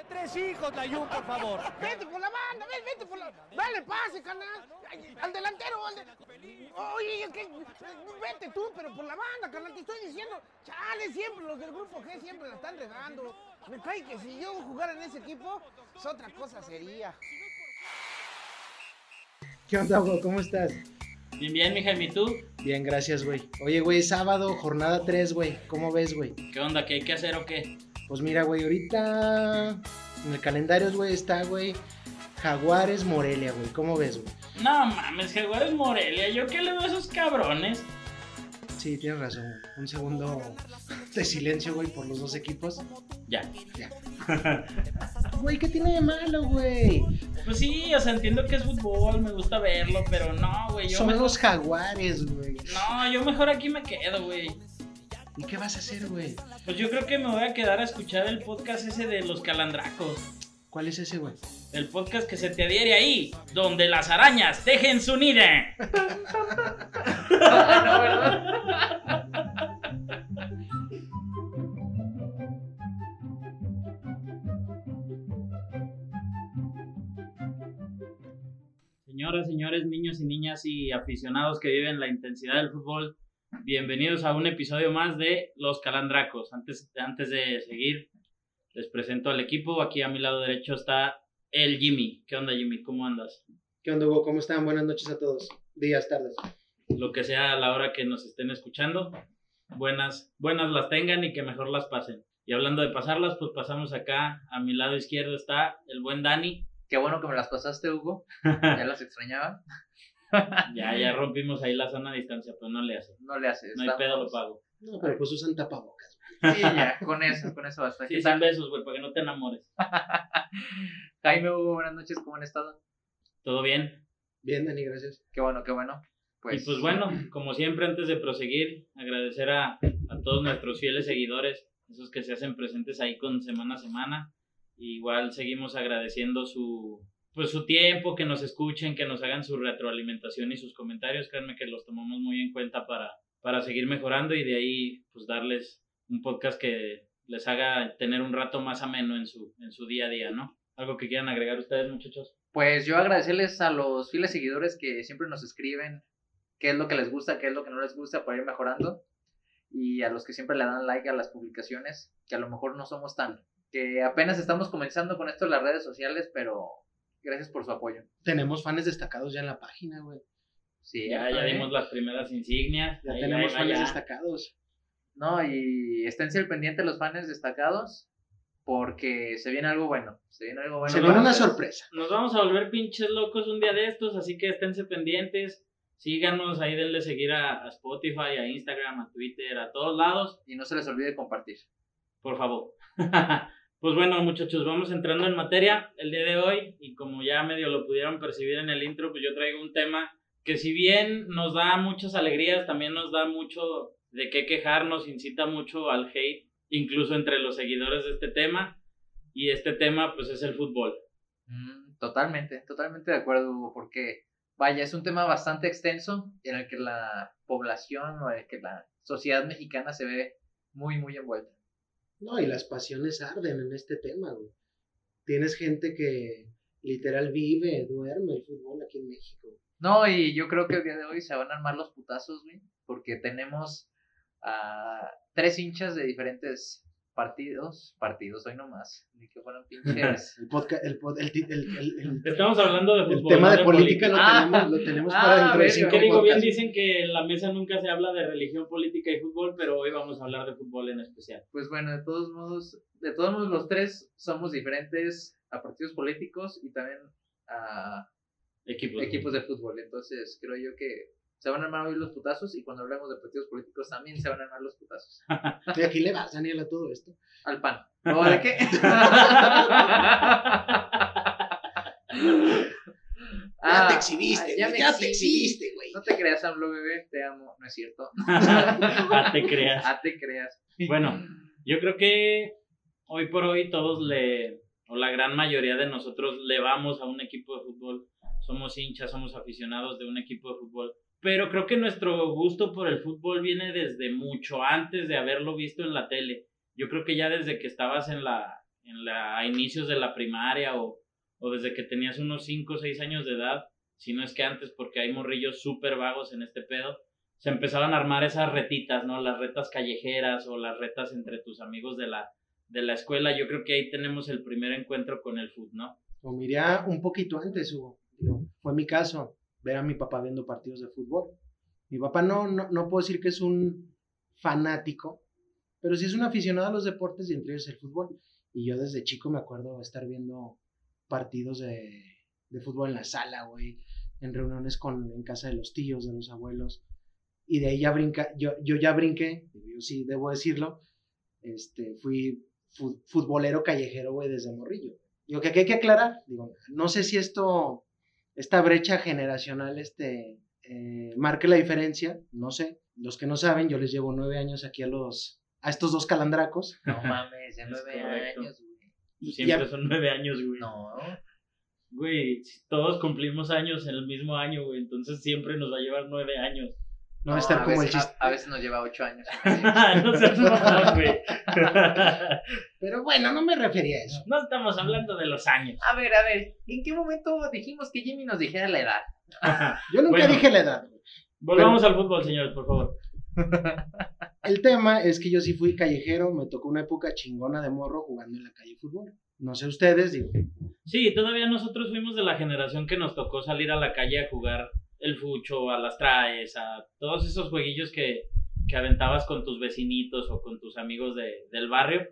de tres hijos, Layun, por favor. Vete por la banda, ven, vete por la. Dale pase, carnal. Al delantero, al de- Oye, es que. Vete tú, pero por la banda, carnal. Te estoy diciendo. Chale, siempre los del grupo G siempre la están regando. Me cae que si yo jugara en ese equipo, es otra cosa sería. ¿Qué onda, Hugo? ¿Cómo estás? Bien, bien, mi ¿y tú? Bien, gracias, güey. Oye, güey, sábado, jornada 3, güey. ¿Cómo ves, güey? ¿Qué onda? ¿Qué hay que hacer o qué? Pues mira, güey, ahorita en el calendario, güey, está, güey, Jaguares Morelia, güey. ¿Cómo ves, güey? No mames, Jaguares Morelia, ¿yo qué le veo a esos cabrones? Sí, tienes razón. Un segundo de silencio, güey, por los dos equipos. Ya. Güey, ¿qué tiene de malo, güey? Pues sí, o sea, entiendo que es fútbol, me gusta verlo, pero no, güey. Son mejor... los Jaguares, güey. No, yo mejor aquí me quedo, güey. ¿Y qué vas a hacer, güey? Pues yo creo que me voy a quedar a escuchar el podcast ese de los calandracos. ¿Cuál es ese, güey? El podcast que se te adhiere ahí, donde las arañas dejen su nido. Señoras, señores, niños y niñas y aficionados que viven la intensidad del fútbol, bienvenidos a un episodio más de Los Calandracos. Antes, antes de seguir, les presento al equipo. Aquí a mi lado derecho está el Jimmy. ¿Qué onda, Jimmy? ¿Cómo andas? ¿Qué onda, Hugo? ¿Cómo están? Buenas noches a todos. Días, tardes. Lo que sea a la hora que nos estén escuchando, buenas, buenas las tengan y que mejor las pasen. Y hablando de pasarlas, pues pasamos acá. A mi lado izquierdo está el buen Dani. Qué bueno que me las pasaste, Hugo. Ya las extrañaba. Ya, ya rompimos ahí la sana distancia, pero no le hace. No le haces. No hay pedo, lo pago. No, pero pues usan tapabocas. Sí, ya, con eso, con eso basta. Sí, ¿Qué sin besos, güey, para que no te enamores. Jaime, Hugo, buenas noches, ¿cómo han estado? ¿Todo bien? Bien, Dani, gracias. Qué bueno, qué bueno. Pues, Y pues bueno, como siempre, antes de proseguir, agradecer a, a todos nuestros fieles seguidores, esos que se hacen presentes ahí con semana a semana. Igual seguimos agradeciendo su, pues su tiempo, que nos escuchen, que nos hagan su retroalimentación y sus comentarios. Créanme que los tomamos muy en cuenta para, para seguir mejorando y de ahí pues darles un podcast que les haga tener un rato más ameno en su, en su día a día, ¿no? ¿Algo que quieran agregar ustedes, muchachos? pues yo agradecerles a los fieles seguidores que siempre nos escriben qué es lo que les gusta, qué es lo que no les gusta para ir mejorando. Y a los que siempre le dan like a las publicaciones, que a lo mejor no somos tan, que apenas estamos comenzando con esto en las redes sociales, pero gracias por su apoyo. Tenemos fans destacados ya en la página, güey. Sí, Ya, ya ¿eh? dimos las primeras insignias. Ya ahí- tenemos ahí fans ya. destacados. No, y esténse al pendiente los fans destacados porque se viene algo bueno. Se viene algo bueno. Se viene una ustedes. sorpresa. Nos vamos a volver pinches locos un día de estos, así que esténse pendientes. Síganos, ahí denle seguir a, a Spotify, a Instagram, a Twitter, a todos lados, Y no se les olvide compartir. por favor. pues bueno, muchachos, vamos entrando en materia el día de hoy. Y como ya medio lo pudieron percibir en el intro, pues yo traigo un tema que si bien nos da muchas alegrías, también nos da mucho de qué quejarnos, incita mucho al hate, incluso entre los seguidores de este tema. Y este tema, pues es el fútbol. Mm, totalmente, totalmente de acuerdo, Hugo, porque vaya, es un tema bastante extenso en el que la población o en el que la sociedad mexicana se ve muy, muy envuelta. No, y las pasiones arden en este tema, güey. Tienes gente que literal vive, duerme el fútbol aquí en México. No, y yo creo que el día de hoy se van a armar los putazos, güey, porque tenemos a tres hinchas de diferentes partidos, partidos hoy nomás, ni que fueran pinches. El podcast, el, pod- el, el, el- el- Estamos hablando de el fútbol. tema no de política lo Ah. tenemos, lo tenemos Ah, para dentro de cinco Que digo, bien dicen que en la mesa nunca se habla de religión, política y fútbol, pero hoy vamos a hablar de fútbol en especial. Pues bueno, de todos modos, de todos modos los tres somos diferentes a partidos políticos y también a Equipos. equipos de fútbol. Entonces, creo yo que se van a armar hoy los putazos y cuando hablemos de partidos políticos también se van a armar los putazos. ¿Y aquí le vas, Daniel, a todo esto? Al pan. ¿O de qué? Ya te exhibiste, ya te exhibiste, güey. No te creas, AMLO, bebé, te amo. No es cierto. Ah, te creas. Ah, te creas. Bueno, yo creo que hoy por hoy todos le, o la gran mayoría de nosotros le vamos a un equipo de fútbol. Somos hinchas, somos aficionados de un equipo de fútbol. Pero creo que nuestro gusto por el fútbol viene desde mucho antes de haberlo visto en la tele. Yo creo que ya desde que estabas en la, en la, a inicios de la primaria o, o desde que tenías unos 5 o 6 años de edad, si no es que antes, porque hay morrillos súper vagos en este pedo, se empezaban a armar esas retitas, ¿no? Las retas callejeras o las retas entre tus amigos de la, de la escuela. Yo creo que ahí tenemos el primer encuentro con el fútbol, ¿no? O miré un poquito antes, Hugo. Fue mi caso, ver a mi papá viendo partidos de fútbol. Mi papá no, no, no puedo decir que es un fanático, pero sí es un aficionado a los deportes y entre ellos el fútbol. Y yo desde chico me acuerdo estar viendo partidos de, de fútbol en la sala, güey, en reuniones con, en casa de los tíos, de los abuelos. Y de ahí ya brinca, yo, yo ya brinqué, yo sí debo decirlo, este, fui fu- futbolero callejero, güey, desde morrillo. Digo, que aquí hay que aclarar, digo, no sé si esto, esta brecha generacional, este, eh, marque la diferencia, no sé. Los que no saben, yo les llevo nueve años aquí a los, a estos dos calandracos. No mames, Es nueve años, güey. Siempre ya- son nueve años, güey. No. Güey, todos cumplimos años en el mismo año, güey, entonces siempre nos va a llevar nueve años. No a estar a como el chiste. A, a veces nos lleva ocho años. no seas mamón, güey. Pero bueno, no me refería a eso. no estamos hablando de los años. A ver, a ver, ¿en qué momento dijimos que Jimmy nos dijera la edad? Yo nunca Bueno. dije la edad. güey. Volvamos al fútbol, señores, por favor. El tema es que yo sí fui callejero, me tocó una época chingona de morro jugando en la calle fútbol. No sé ustedes, digo, Sí, todavía nosotros fuimos de la generación que nos tocó salir a la calle a jugar el fucho, a las traes, a todos esos jueguillos que, que aventabas con tus vecinitos o con tus amigos de, del barrio.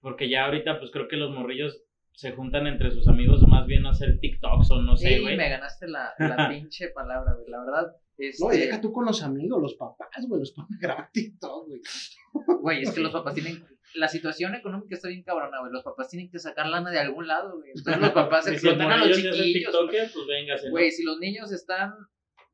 Porque ya ahorita, pues creo que los morrillos se juntan entre sus amigos o más bien a hacer TikToks o no sé, Sí, güey. me ganaste la, la pinche palabra, güey. La verdad, este, no, y deja tú con los amigos, los papás, güey, los papás graban TikTok, güey. güey, es que los papás tienen. La situación económica está bien cabrona, güey. Los papás tienen que sacar lana de algún lado, güey. Entonces los papás si explotan a los chiquillos. Pues véngase, ¿no? Güey, si los niños están,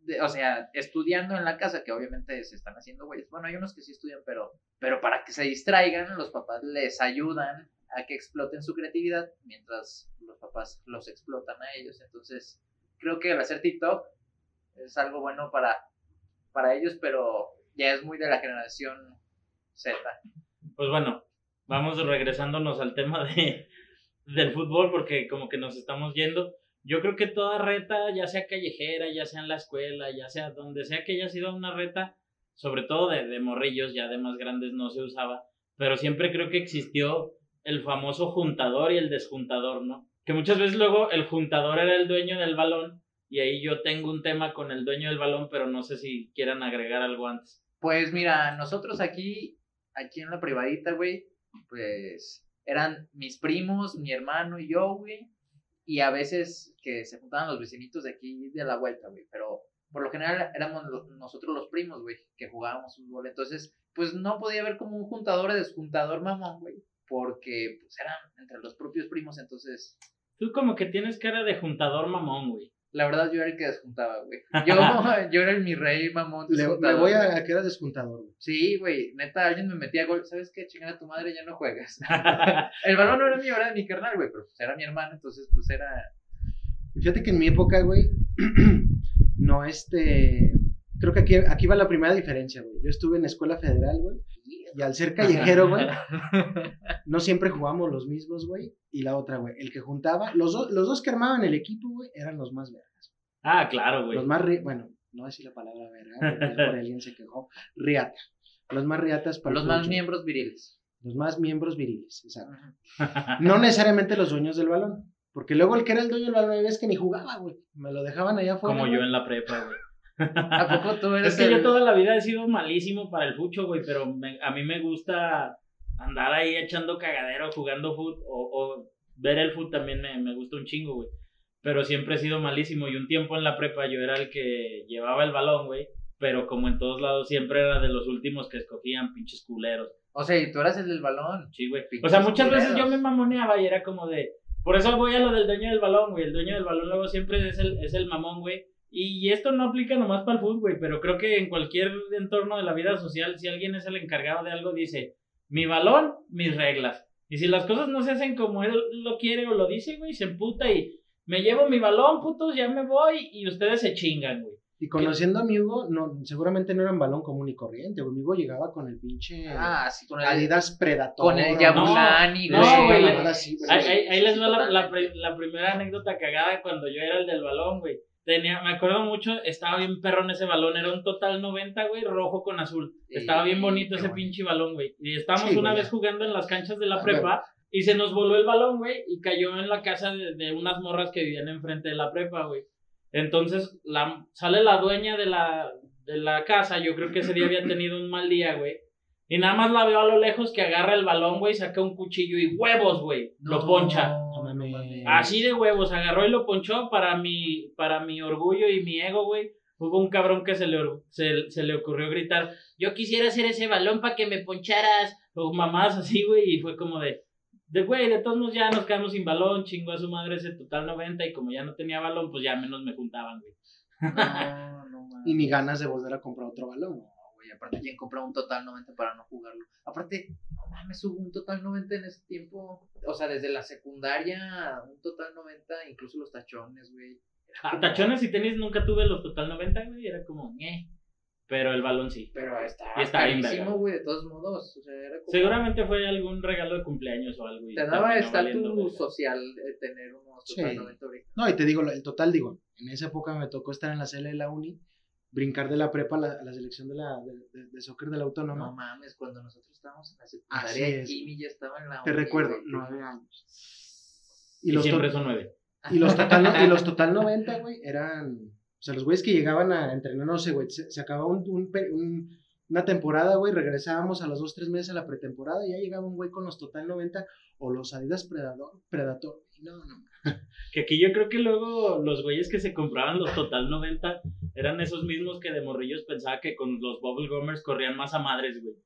de- o sea, estudiando en la casa, que obviamente se están haciendo güeyes. Bueno, hay unos que sí estudian, pero, pero para que se distraigan, los papás les ayudan a que exploten su creatividad, mientras los papás los explotan a ellos. Entonces, creo que el hacer TikTok es algo bueno para, para ellos, pero ya es muy de la generación Z. Pues bueno, vamos regresándonos al tema de, del fútbol porque como que nos estamos yendo. Yo creo que toda reta, ya sea callejera, ya sea en la escuela, ya sea donde sea que haya sido una reta, sobre todo de, de morrillos, ya de más grandes no se usaba, pero siempre creo que existió el famoso juntador y el desjuntador, ¿no? Que muchas veces luego el juntador era el dueño del balón y ahí yo tengo un tema con el dueño del balón, pero no sé si quieran agregar algo antes. Pues mira, nosotros aquí, aquí en la privadita, güey, pues eran mis primos, mi hermano y yo, güey. Y a veces que se juntaban los vecinitos de aquí de la vuelta, güey. Pero por lo general éramos nosotros los primos, güey, que jugábamos fútbol. Entonces, pues no podía haber como un juntador o desjuntador mamón, güey. Porque pues eran entre los propios primos. Entonces, Tú como que tienes cara de juntador mamón, güey. La verdad yo era el que desjuntaba, güey. Yo, yo era el mi rey mamón. Le, voy a, a que era desjuntador, güey. Sí, güey, neta, alguien me metía gol. ¿Sabes qué? Chingar a tu madre, ya no juegas. el balón no era mío, era de mi carnal, güey, pero pues era mi hermano, entonces pues era. Fíjate que en mi época, güey, no este. Creo que aquí, aquí va la primera diferencia, güey. Yo estuve en escuela federal, güey. Y al ser callejero, güey, no siempre jugamos los mismos, güey. Y la otra, güey, el que juntaba, los, do- los dos que armaban el equipo, güey, eran los más vergas. ah, claro, güey. Los más, bueno, no voy a decir la palabra verga, por alguien se quejó. Riata. Los más riatas para Los más miembros viriles. Los más miembros viriles, exacto. No necesariamente los dueños del balón. Porque luego el que era el dueño del balón, veces que ni jugaba, güey. Me lo dejaban allá afuera. Como güey. yo en la prepa, güey. ¿A poco tú eres Es que yo toda la vida he sido malísimo para el fucho, güey, pero me- a mí me gusta andar ahí echando cagadero, jugando fut, o, o ver el fut también me, me gusta un chingo, güey. Pero siempre he sido malísimo y un tiempo en la prepa yo era el que llevaba el balón, güey. Pero como en todos lados siempre era de los últimos que escogían, pinches culeros. O sea, y tú eras el del balón. Sí, güey. O sea, muchas veces yo me mamoneaba y era como de. Por eso voy a lo del dueño del balón, güey. El dueño del balón luego siempre es el, es el mamón, güey. Y esto no aplica nomás para el fútbol, güey. Pero creo que en cualquier entorno de la vida social, si alguien es el encargado de algo, dice: Mi balón, mis reglas. Y si las cosas no se hacen como él lo quiere o lo dice, güey, se emputa y me llevo mi balón, putos, ya me voy y ustedes se chingan, güey. Y conociendo a mi Hugo, no, seguramente no era un balón común y corriente, güey. Mi Hugo llegaba con el pinche Ah, sí, con el, Adidas Predator. con el Yabulani, No, güey. así, güey. Ahí, ahí- ahí les va la, la pri- la primera anécdota cagada cuando yo era el del balón, güey. Tenía, me acuerdo mucho, estaba bien perrón ese balón, era un total 90, güey, rojo con azul. Estaba bien bonito ese pinche balón, güey. Y estábamos Sí, una güey, vez jugando en las canchas de la prepa y se nos voló el balón, güey, y cayó en la casa de, de unas morras que vivían enfrente de la prepa, güey. Entonces la, sale la dueña de la, de la casa, yo creo que ese día había tenido un mal día, güey. Y nada más la veo a lo lejos que agarra el balón, güey, saca un cuchillo y huevos, güey. Lo poncha. Mames. Así de huevos, agarró y lo ponchó para mi, para mi orgullo y mi ego, güey. Hubo un cabrón que se le, se, se le ocurrió gritar, yo quisiera hacer ese balón para que me poncharas, o mamás así, güey, y fue como de, de güey, de todos modos ya nos quedamos sin balón, chingó a su madre ese total 90, y como ya no tenía balón, pues ya menos me juntaban, güey. No, no mames. Y ni ganas de volver a comprar otro balón. No, güey, aparte quién compra un total 90 para no jugarlo. Aparte, no mames, hubo un total 90 en ese tiempo. O sea, desde la secundaria, un total 90, incluso los tachones, güey. Ah, como- tachones y tenis nunca tuve los total 90, güey, era como, ñe. Pero el balón sí. Pero está, Y está bien carísimo, güey, de todos modos. O sea, era como... Seguramente fue algún regalo de cumpleaños o algo. y Te daba estatus social eh, tener unos total Sí. 90 ahorita. No, y te digo, el total, digo, en esa época me tocó estar en la sala de la uni, brincar de la prepa a la, a la selección de, la, de, de- de soccer de la No autónoma. mames, cuando nosotros estábamos en la secundaria. Kimi ya estaba en la Te recuerdo, nueve años. Y, Y los, siempre son nueve. y los total, no- y los total 90, güey, eran, o sea, los güeyes que llegaban a entrenar, no sé, güey, se, se acababa un, un un- una temporada, güey, regresábamos a los dos, tres meses a la pretemporada y ya llegaba un güey con los total 90 o los Adidas Predator, Predator. Y No, no, Que aquí yo creo que luego los güeyes que se compraban los Total 90 eran esos mismos que de morrillos pensaba que con los Bubble Gummers corrían más a madres, güey.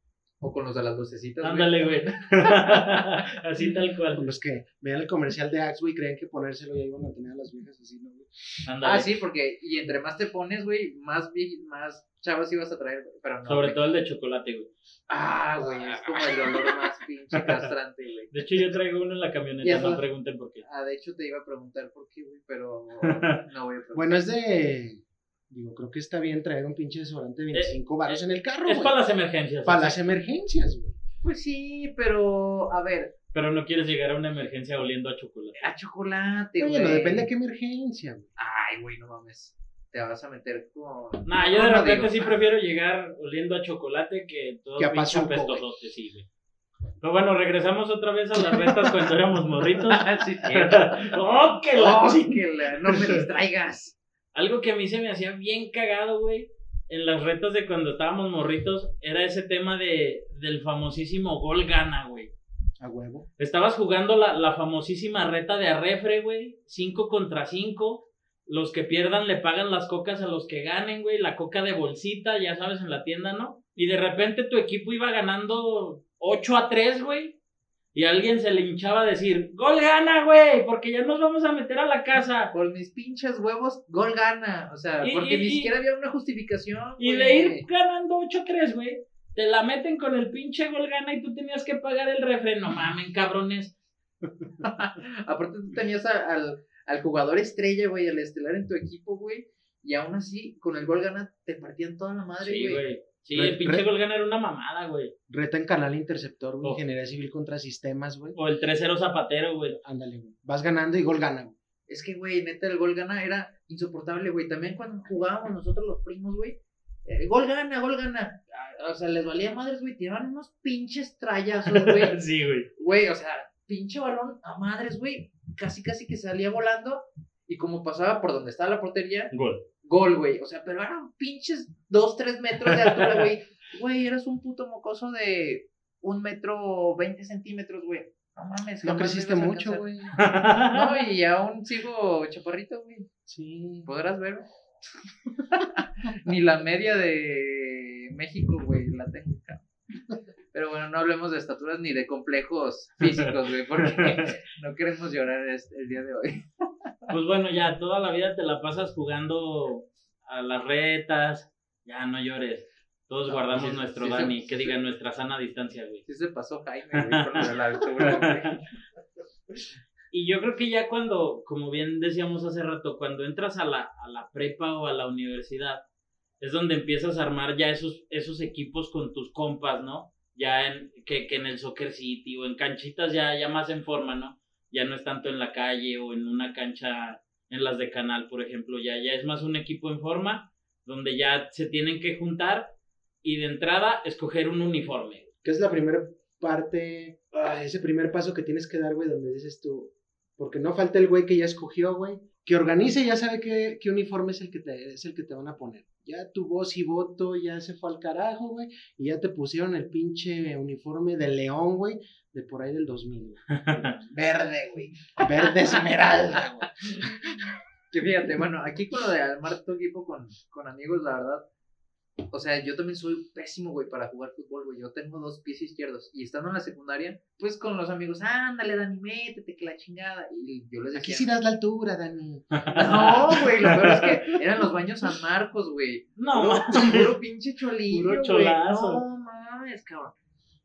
O con los de las lucecitas. Ándale, güey. Así tal con cual. los que veían el comercial de Axe, güey, creían que ponérselo ya iban a tener a las viejas así, ¿no, güey? Ándale. Ah, sí, porque y entre más te pones, güey, más, más chavas ibas a traer, güey, pero no. Sobre güey. todo el de chocolate, güey. Ah, güey, es como el olor más pinche castrante, güey. De hecho, yo traigo uno en la camioneta, no pregunten por qué. Ah, de hecho te iba a preguntar por qué, güey, pero no voy a preguntar. Bueno, es de. Digo, creo que está bien traer un pinche desodorante de 25 baros en el carro, Eh, Es güey. para las emergencias. Para las emergencias, güey. Pues sí, pero a ver, Pero no quieres llegar a una emergencia oliendo a chocolate. a chocolate, güey. Oye, no depende de qué emergencia, güey. Ay, güey, no mames. Te vas a meter con. Nah, yo de No, repente digo. sí prefiero llegar oliendo a chocolate que todo Que a pinche sí, güey. Pero bueno, regresamos otra vez a las retas cuando éramos morritos. Ah, sí. ¡Oh, que la Oh, ching- que la- no me distraigas. Algo que a mí se me hacía bien cagado, güey, en las retas de cuando estábamos morritos, era ese tema de, del famosísimo gol gana, güey. A huevo. Estabas jugando la, la famosísima reta de arrefre, güey. 5 contra 5. Los que pierdan le pagan las cocas a los que ganen, güey. La coca de bolsita, ya sabes, en la tienda, ¿no? Y de repente tu equipo iba ganando 8 a 3, güey. Y a alguien se le hinchaba a decir, gol gana, güey, porque ya nos vamos a meter a la casa. Por mis pinches huevos, gol gana. O sea, Y- porque y- ni y- siquiera había una justificación. Y güey. de ir ganando 8 a 3, güey. Te la meten con el pinche gol gana y tú tenías que pagar el refre. No mamen, cabrones. Aparte, tú tenías al, al jugador estrella, güey, al estelar en tu equipo, güey. Y aún así, con el gol gana, te partían toda la madre, Sí, güey. güey. Sí, Re- el pinche re- gol gana era una mamada, güey. Reta en canal interceptor, güey. Oh. Ingeniería civil contra sistemas, güey. O el 3-0 zapatero, güey. Ándale, güey. Vas ganando y gol gana, güey. Es que, güey, neta, el gol gana era insoportable, güey. También cuando jugábamos nosotros los primos, güey. eh, gol gana, gol gana. Ah, O sea, les valía madres, güey. Tiraban unos pinches trayazos, güey. sí, güey. Güey, o sea, pinche balón a madres, güey. Casi, casi que salía volando. Y como pasaba por donde estaba la portería, Gol. gol, güey. O sea, pero eran pinches 2, 3 metros de altura, güey. Güey, eras un puto mocoso de un metro 20 centímetros, güey. No mames, No creciste mucho, güey. No, y aún sigo chaparrito, güey. Sí. Podrás ver. Ni la media de México, güey, la tengo. Pero bueno, no hablemos de estaturas ni de complejos físicos, güey, porque no queremos llorar este- el día de hoy. Pues bueno, ya toda la vida te la pasas jugando a las retas. Ya no llores. Todos No, guardamos sí, nuestro sí, Dani, sí, que diga nuestra sana distancia, güey. Sí se pasó Jaime, güey, de la altura, güey. Y yo creo que ya cuando, como bien decíamos hace rato, cuando entras a la, a la prepa o a la universidad, es donde empiezas a armar ya esos, esos equipos con tus compas, ¿no? Ya en, que, que en el Soccer City o en canchitas ya, ya más en forma, ¿no? Ya no es tanto en la calle o en una cancha en las de canal, por ejemplo, ya, ya es más un equipo en forma donde ya se tienen que juntar y de entrada escoger un uniforme. Que es la primera parte, ah, ese primer paso que tienes que dar, güey, donde dices tú, porque no falta el güey que ya escogió, güey, que organice ya sabe qué, qué uniforme es el, que te, es el que te van a poner. Ya tu voz y voto ya se fue al carajo, güey, y ya te pusieron el pinche uniforme de león, güey, de por ahí del 2000, güey. Verde, güey. Verde esmeralda, güey. Que fíjate, bueno, aquí con lo de armar tu equipo con, con amigos, la verdad. O sea, yo también soy pésimo, güey, para jugar fútbol, güey. Yo tengo dos pies izquierdos. Y estando en la secundaria, pues con los amigos, ándale, Dani, métete, que la chingada. Y yo les decía. Aquí sí das la altura, Dani. No, güey, lo peor es que eran los baños San Marcos, güey. No, Puro, puro pinche cholillo, Puro güey. cholazo. No mames, cabrón.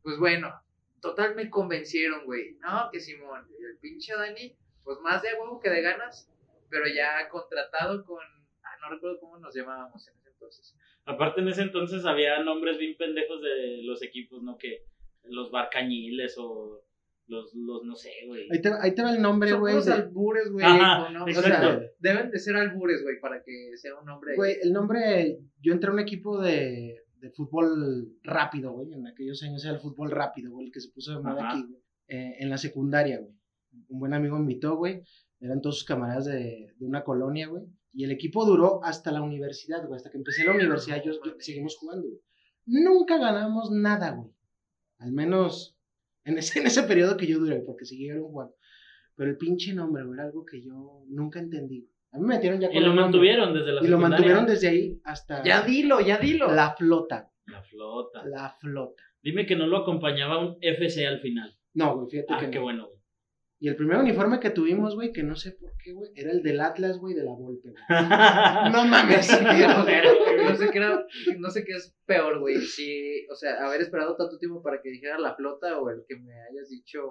Pues bueno, total me convencieron, güey. No, que Simón, el pinche Dani, pues más de huevo que de ganas, pero ya contratado con. Ah, no recuerdo cómo nos llamábamos en ese entonces. Aparte en ese entonces había nombres bien pendejos de los equipos, ¿no? Que los barcañiles o los, los no sé, güey. Ahí te, ahí te va el nombre, Son güey. puros de- albures, güey. ¿no? O sea, deben de ser albures, güey, para que sea un nombre. Güey, el nombre, yo entré a un equipo de, de fútbol rápido, güey. En aquellos años era el fútbol rápido, güey, el que se puso de moda Ajá. aquí, güey. Eh, en la secundaria, güey. Un buen amigo me invitó, güey. Eran todos sus camaradas de, de una colonia, güey. Y el equipo duró hasta la universidad, güey. Hasta que empecé la universidad, yo, yo- seguimos jugando, güey. Nunca ganamos nada, güey. Al menos en ese, en ese periodo que yo duré, porque siguieron jugando. Pero el pinche nombre, güey, era algo que yo nunca entendí. A mí me metieron ya Y con lo el nombre. mantuvieron desde la Y lo secundaria. mantuvieron desde ahí hasta Ya dilo, ya dilo. la flota. La flota. La flota. Dime que no lo acompañaba un FC al final. No, güey, fíjate Ah, que qué no. bueno, güey. Y el primer uniforme que tuvimos, güey, que no sé por qué, güey, era el del Atlas, güey, de la Volpe. güey. No mames. no, no sé qué era, no sé qué es peor, güey. Si, o sea, haber esperado tanto tiempo para que dijera la flota o el que me hayas dicho.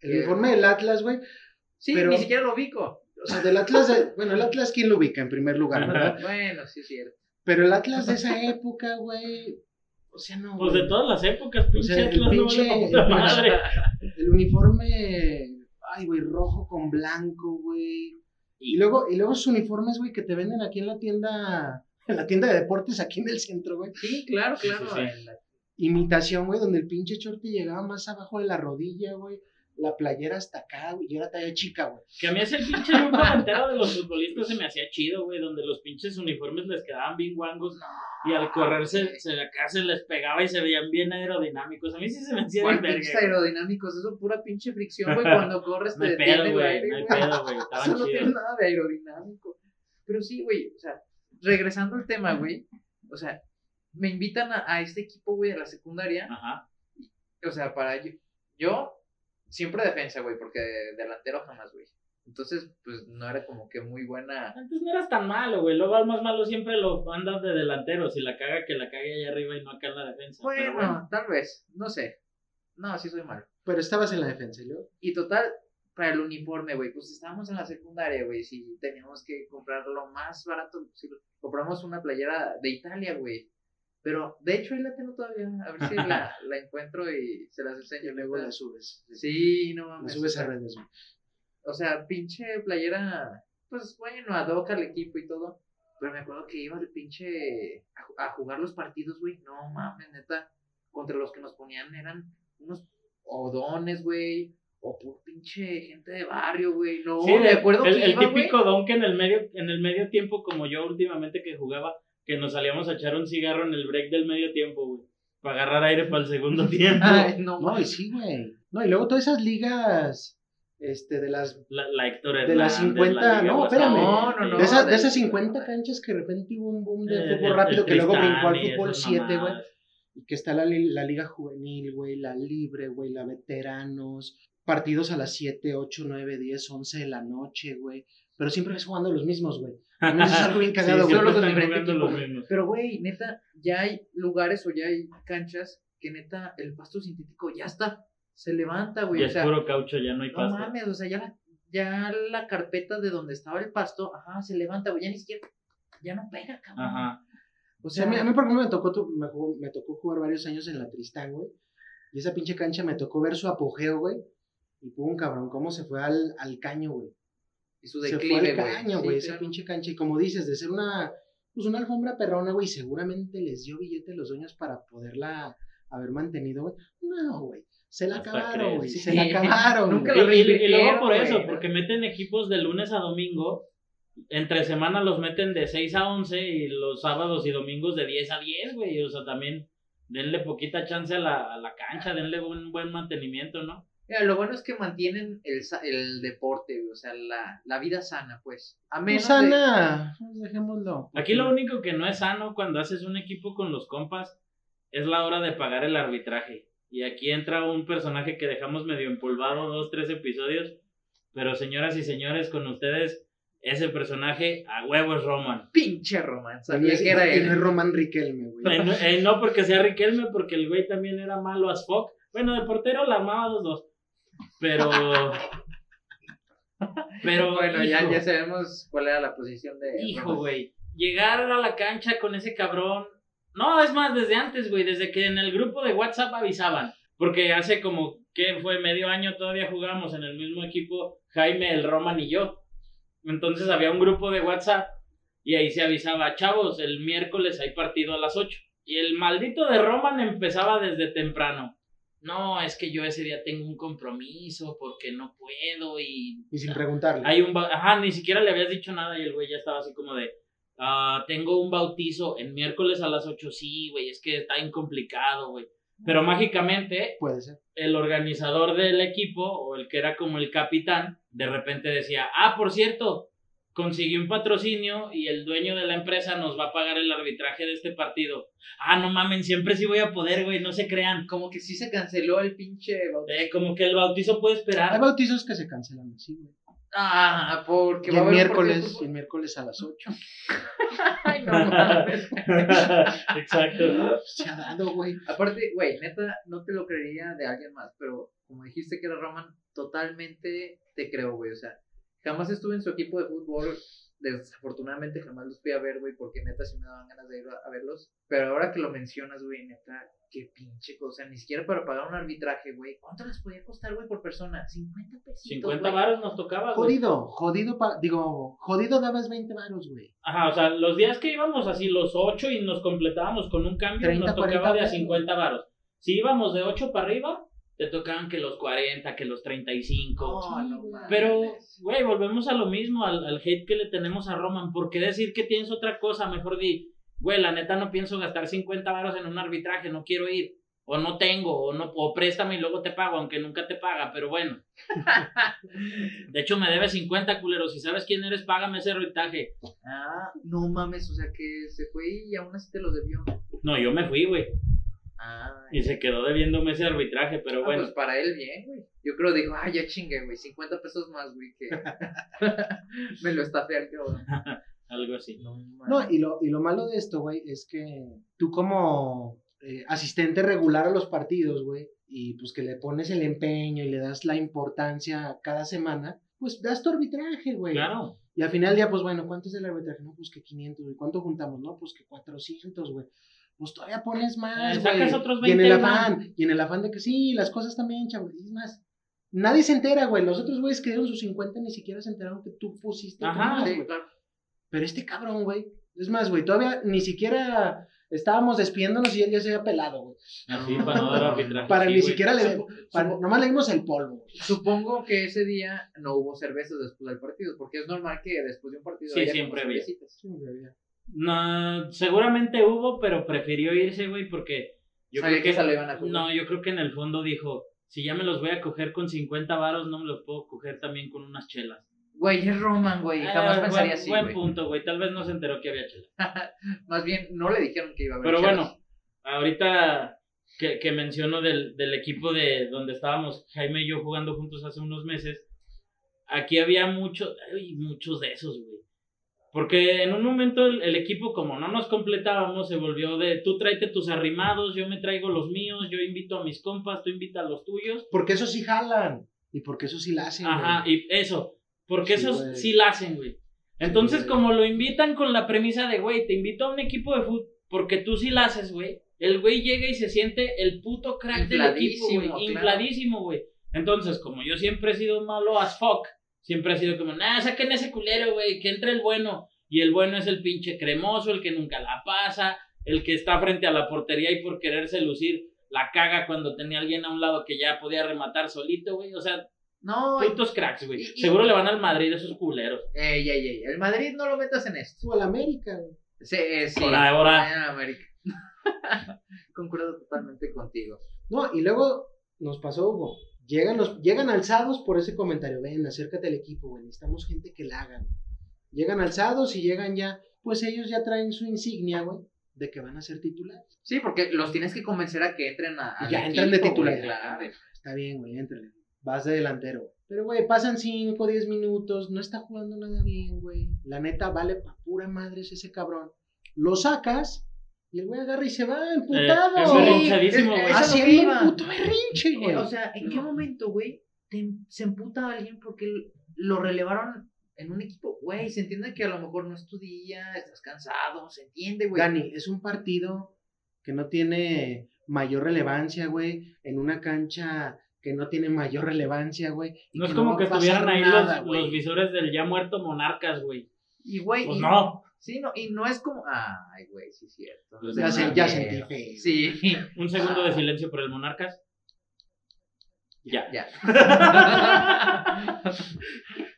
El uniforme del Atlas, güey. Sí, Pero- ni siquiera lo ubico. O sea, del Atlas, de- bueno, el Atlas, ¿quién lo ubica en primer lugar, verdad? Bueno, sí es cierto. Pero el Atlas de esa época, güey, o sea, no, Pues güey. de todas las épocas, pinche sea, el Atlas, no vale el madre. El uniforme, ay, güey, rojo con blanco, güey. Y luego, y luego sus uniformes, güey, que te venden aquí en la tienda, en la tienda de deportes aquí en el centro, güey. Sí, claro, Sí, sí, claro. sí. imitación, güey, donde el pinche short te llegaba más abajo de la rodilla, güey. La playera hasta acá, güey. Yo era talla chica, güey. Que a mí ese pinche look noventero de los futbolistas se me hacía chido, güey, donde los pinches uniformes les quedaban bien guangos y al correr se, se acá se les pegaba y se veían bien aerodinámicos. A mí sí se me hacía ¿Cuál bien pinches aerodinámicos? Eso pura pinche fricción, güey. Cuando corres No te detiene el güey, aire, no güey. pedo, güey, Eso no tiene nada de aerodinámico. Pero sí, güey, o sea, regresando al tema, güey, o sea, me invitan a, a este equipo, güey, de la secundaria, Ajá. o sea, para yo, yo siempre defensa, güey, porque delantero jamás, güey. Entonces, pues no era como que muy buena. Antes no eras tan malo, güey. Luego al más malo siempre lo andas de delantero. Si la caga, que la cague allá arriba y no acá en la defensa. Bueno, Pero tal vez, no sé. No, sí soy malo. Pero estabas en la defensa, ¿y luego? Y total, para el uniforme, güey, pues estábamos en la secundaria, güey, si teníamos que comprar lo más barato posible. Compramos una playera de Italia, güey. Pero, de hecho, ahí la tengo todavía. A ver si la, la encuentro y se las enseño. Y luego la subes. Sí, no La mames. subes o a redes, güey. O sea, pinche playera, pues bueno, ad hoc al equipo y todo. Pero me acuerdo que iba el pinche a, ju- a jugar los partidos, güey. No mames, neta. Contra los que nos ponían eran unos odones, güey. O puro pinche gente de barrio, güey. No, Sí, me acuerdo el, que el iba, típico don que en el medio, en el medio tiempo, como yo últimamente que jugaba, que nos salíamos a echar un cigarro en el break del medio tiempo, güey. Para agarrar aire para el segundo tiempo. Ay, no, No, y sí, güey. No, y luego todas esas ligas, este, de las, La, la Héctor De las Hernández, 50, la Liga no, espérame. No, no, no. de esas, de esas 50 canchas que de repente hubo un boom de eh, fútbol el- rápido el que luego brincó al fútbol esas 7, güey. Y que está la, la liga juvenil, güey, la libre, güey, la veteranos, partidos a las 7, 8, 9, 10, 11 de la noche, güey. Pero siempre ves jugando los mismos, güey. Eso es algo bien cagado, Sí, güey. solo siempre con están diferente jugando equipo, los güey. mismos. Pero, güey, neta, ya hay lugares o ya hay canchas que neta el pasto sintético ya está. Se levanta, güey. Ya o es puro caucho, ya no hay No pasto. mames, o sea, ya la ya la carpeta de donde estaba el pasto, ajá, se levanta, güey, ya ni siquiera, ya no pega, cabrón. Ajá. O O sea, a mí, a mí por ejemplo me tocó, tu- me, jugó- me tocó jugar varios años en la Tristán, güey. Y esa pinche cancha me tocó ver su apogeo, güey. Y pum, cabrón, cómo se fue al, al caño, güey. Y su se fue declive, güey. caño, Sí, güey, esa claro. pinche cancha. Y como dices, de ser una, pues una alfombra perrona, güey, seguramente les dio billete a los dueños para poderla haber mantenido, güey. No, güey. Se la Hasta acabaron, güey. Sí. Se la acabaron. Nunca lo Y, y- y luego por eso, porque meten equipos de lunes a domingo, entre semana los meten de 6 a 11 y los sábados y domingos de 10 a 10, güey. O sea, también denle poquita chance a la, a la cancha, denle un buen mantenimiento, ¿no? Mira, lo bueno es que mantienen el, el deporte, o sea, la, la vida sana, pues. A menos de- sana, pues dejémoslo. Aquí lo único que no es sano cuando haces un equipo con los compas es la hora de pagar el arbitraje. Y aquí entra un personaje que dejamos medio empolvado dos, tres episodios. Pero señoras y señores, con ustedes, ese personaje a huevo es Roman. pinche no Sabía que era y no es él. Román Riquelme, güey. Eh, no, eh, no porque sea Riquelme, porque el güey también era malo as fuck. Bueno, de portero la amaba dos dos. Pero. Pero. Bueno, ya, hijo, ya sabemos cuál era la posición de. Hijo, güey. Llegar a la cancha con ese cabrón. No, es más, desde antes, güey. Desde que en el grupo de WhatsApp avisaban. Porque hace como que fue medio año todavía jugábamos en el mismo equipo Jaime, el Roman y yo. Entonces había un grupo de WhatsApp y ahí se avisaba, chavos, el miércoles hay partido a las 8. Y el maldito de Roman empezaba desde temprano. No, es que yo ese día tengo un compromiso porque no puedo y... Y sin preguntarle. Hay un... Ajá, ni siquiera le habías dicho nada y el güey ya estaba así como de... "Ah, tengo un bautizo el miércoles a las 8. Sí, güey, es que está bien complicado, güey. Pero mágicamente Puede ser. el organizador del equipo o el que era como el capitán, de repente decía, ah, por cierto, conseguí un patrocinio y el dueño de la empresa nos va a pagar el arbitraje de este partido. Ah, no mamen, siempre sí voy a poder, güey, no se crean. Como que sí se canceló el pinche bautizo. Eh, como que el bautizo puede Hay esperar. bautizos que se cancelan así, güey. Ah, porque Y va a el haber de miércoles, el miércoles a las 8. Ay, no mames. Exacto. Se ha dado, güey. Aparte, güey, neta, no te lo creería de alguien más, pero como dijiste que era Roman, totalmente te creo, güey. O sea, jamás estuve en su equipo de fútbol. Desafortunadamente jamás los fui a ver, güey, porque neta sí me daban ganas de ir a, a verlos. Pero ahora que lo mencionas, güey, neta, qué pinche cosa. Ni siquiera para pagar un arbitraje, güey. ¿Cuánto les podía costar, güey, por persona? 50 pesos. 50 varos nos tocaba, güey. Jodido, jodido, pa- digo, jodido dabas 20 varos, güey. Ajá, o sea, los días que íbamos así, los 8 y nos completábamos con un cambio, 30, nos tocaba 40 de a varos. 50 varos. Si íbamos de 8 para arriba, te tocaban que los 40, que los 35. No, no. Pero, güey, volvemos a lo mismo, al, al hate que le tenemos a Roman. ¿Por qué decir que tienes otra cosa? Mejor di, güey, la neta no pienso gastar 50 varos en un arbitraje, no quiero ir. O no tengo, o, no, o préstame y luego te pago, aunque nunca te paga, pero bueno. De hecho, me debe 50, culero. Si sabes quién eres, págame ese arbitraje. Ah, no mames, o sea que se fue y aún así te los debió. No, yo me fui, güey. Ah, Y se quedó debiéndome ese arbitraje, pero Ah, bueno. pues para él bien, güey. Yo creo dijo, ah, ya chingue, güey, 50 pesos más, güey, que me lo estafé al cabrón. Algo así. No, No, y lo, y lo malo de esto, güey, es que tú como eh, asistente regular a los partidos, güey, y pues que le pones el empeño y le das la importancia cada semana, pues das tu arbitraje, güey. Claro. Y al final del día, pues bueno, ¿cuánto es el arbitraje? No, pues que 500, güey. ¿Cuánto juntamos? No, pues que 400, güey. Pues todavía pones más, Eh, güey. sacas otros y en el 20 más. afán, y en el afán de que sí, las cosas también, chavos. Y es más, nadie se entera, güey. Los otros güeyes que dieron sus 50 ni siquiera se enteraron que tú pusiste Ajá, güey. claro. Pero este cabrón, güey. Es más, güey, todavía ni siquiera estábamos despidiéndonos y él ya se había pelado, güey. Así, para no dar arbitraje. Para sí, ni güey. siquiera le. para- nomás le dimos el polvo. güey. Supongo que ese día no hubo cervezas después del partido, porque es normal que después de un partido Sí, haya siempre había. güey, ya. No, seguramente hubo, pero prefirió irse, güey, porque yo Sabía creo que que, se le iban a comer. no, yo creo que en el fondo dijo, si ya me los voy a coger con 50 varos, no me los puedo coger también con unas chelas. Güey, es Roman, güey, jamás Eh, pensaría buen, así, buen güey. punto, güey, tal vez no se enteró que había chelas. Más bien, no le dijeron que iba a haber Pero chelas. bueno, ahorita que, que menciono del, del equipo de donde estábamos Jaime y yo jugando juntos hace unos meses, aquí había muchos, ay, muchos de esos, güey. Porque en un momento el, el equipo, como no nos completábamos, se volvió de tú tráete tus arrimados, yo me traigo los míos, yo invito a mis compas, tú invita a los tuyos. Porque eso sí jalan. Y porque eso sí la hacen. Ajá, güey. y eso. Porque Sí, esos güey. sí la hacen, güey. Entonces, güey. como lo invitan con la premisa de, güey, te invito a un equipo de fútbol porque tú sí la haces, güey. El güey llega y se siente el puto crack del equipo, Infladísimo, güey. claro. Infladísimo, güey. Entonces, como yo siempre he sido malo as fuck, siempre he sido como, nah, saquen ese culero, güey, que entre el bueno. Y el bueno es el pinche cremoso, el que nunca la pasa, el que está frente a la portería y por quererse lucir la caga cuando tenía alguien a un lado que ya podía rematar solito, güey. O sea, No, putos cracks, güey. y- Seguro le van al Madrid esos culeros. ey, ey, ey, el Madrid no lo metas en esto. O al América, güey. Sí, eh, sí. Ahora, ahora. América. Concuerdo totalmente contigo. No, y luego nos pasó, Hugo. Llegan, los, llegan alzados por ese comentario. Ven, acércate al equipo, güey. Necesitamos gente que la haga. güey. Llegan alzados y llegan ya. Pues ellos ya traen su insignia, güey, de que van a ser titulares. Sí, porque los tienes que convencer a que entren a. al Ya entran de güey, titular. claro. Está bien, güey, éntrale. Vas de delantero. güey. Pero, güey, pasan 5, 10 minutos. No está jugando nada bien, güey. La neta vale pa' pura madre ese cabrón. Lo sacas y el güey agarra y se va emputado. Eh, es güey. Haciendo un puto berrinche, Eh, güey. o sea, ¿en qué momento, güey, te- se emputa alguien porque lo relevaron en un equipo? Güey, se entiende que a lo mejor no es tu día, estás cansado, se entiende, güey. Dani, es un partido que no tiene mayor relevancia, güey, en una cancha que no tiene mayor relevancia, güey. No es que como que a estuvieran ahí nada, los, los visores del ya muerto Monarcas, güey. Y, güey, Pues y- no. Sí, no, y no es como. Ay, güey, sí es cierto. Pues Ya, se- ya sentí feo. Sí, Un segundo Ah. de silencio por el Monarcas. Ya. ya.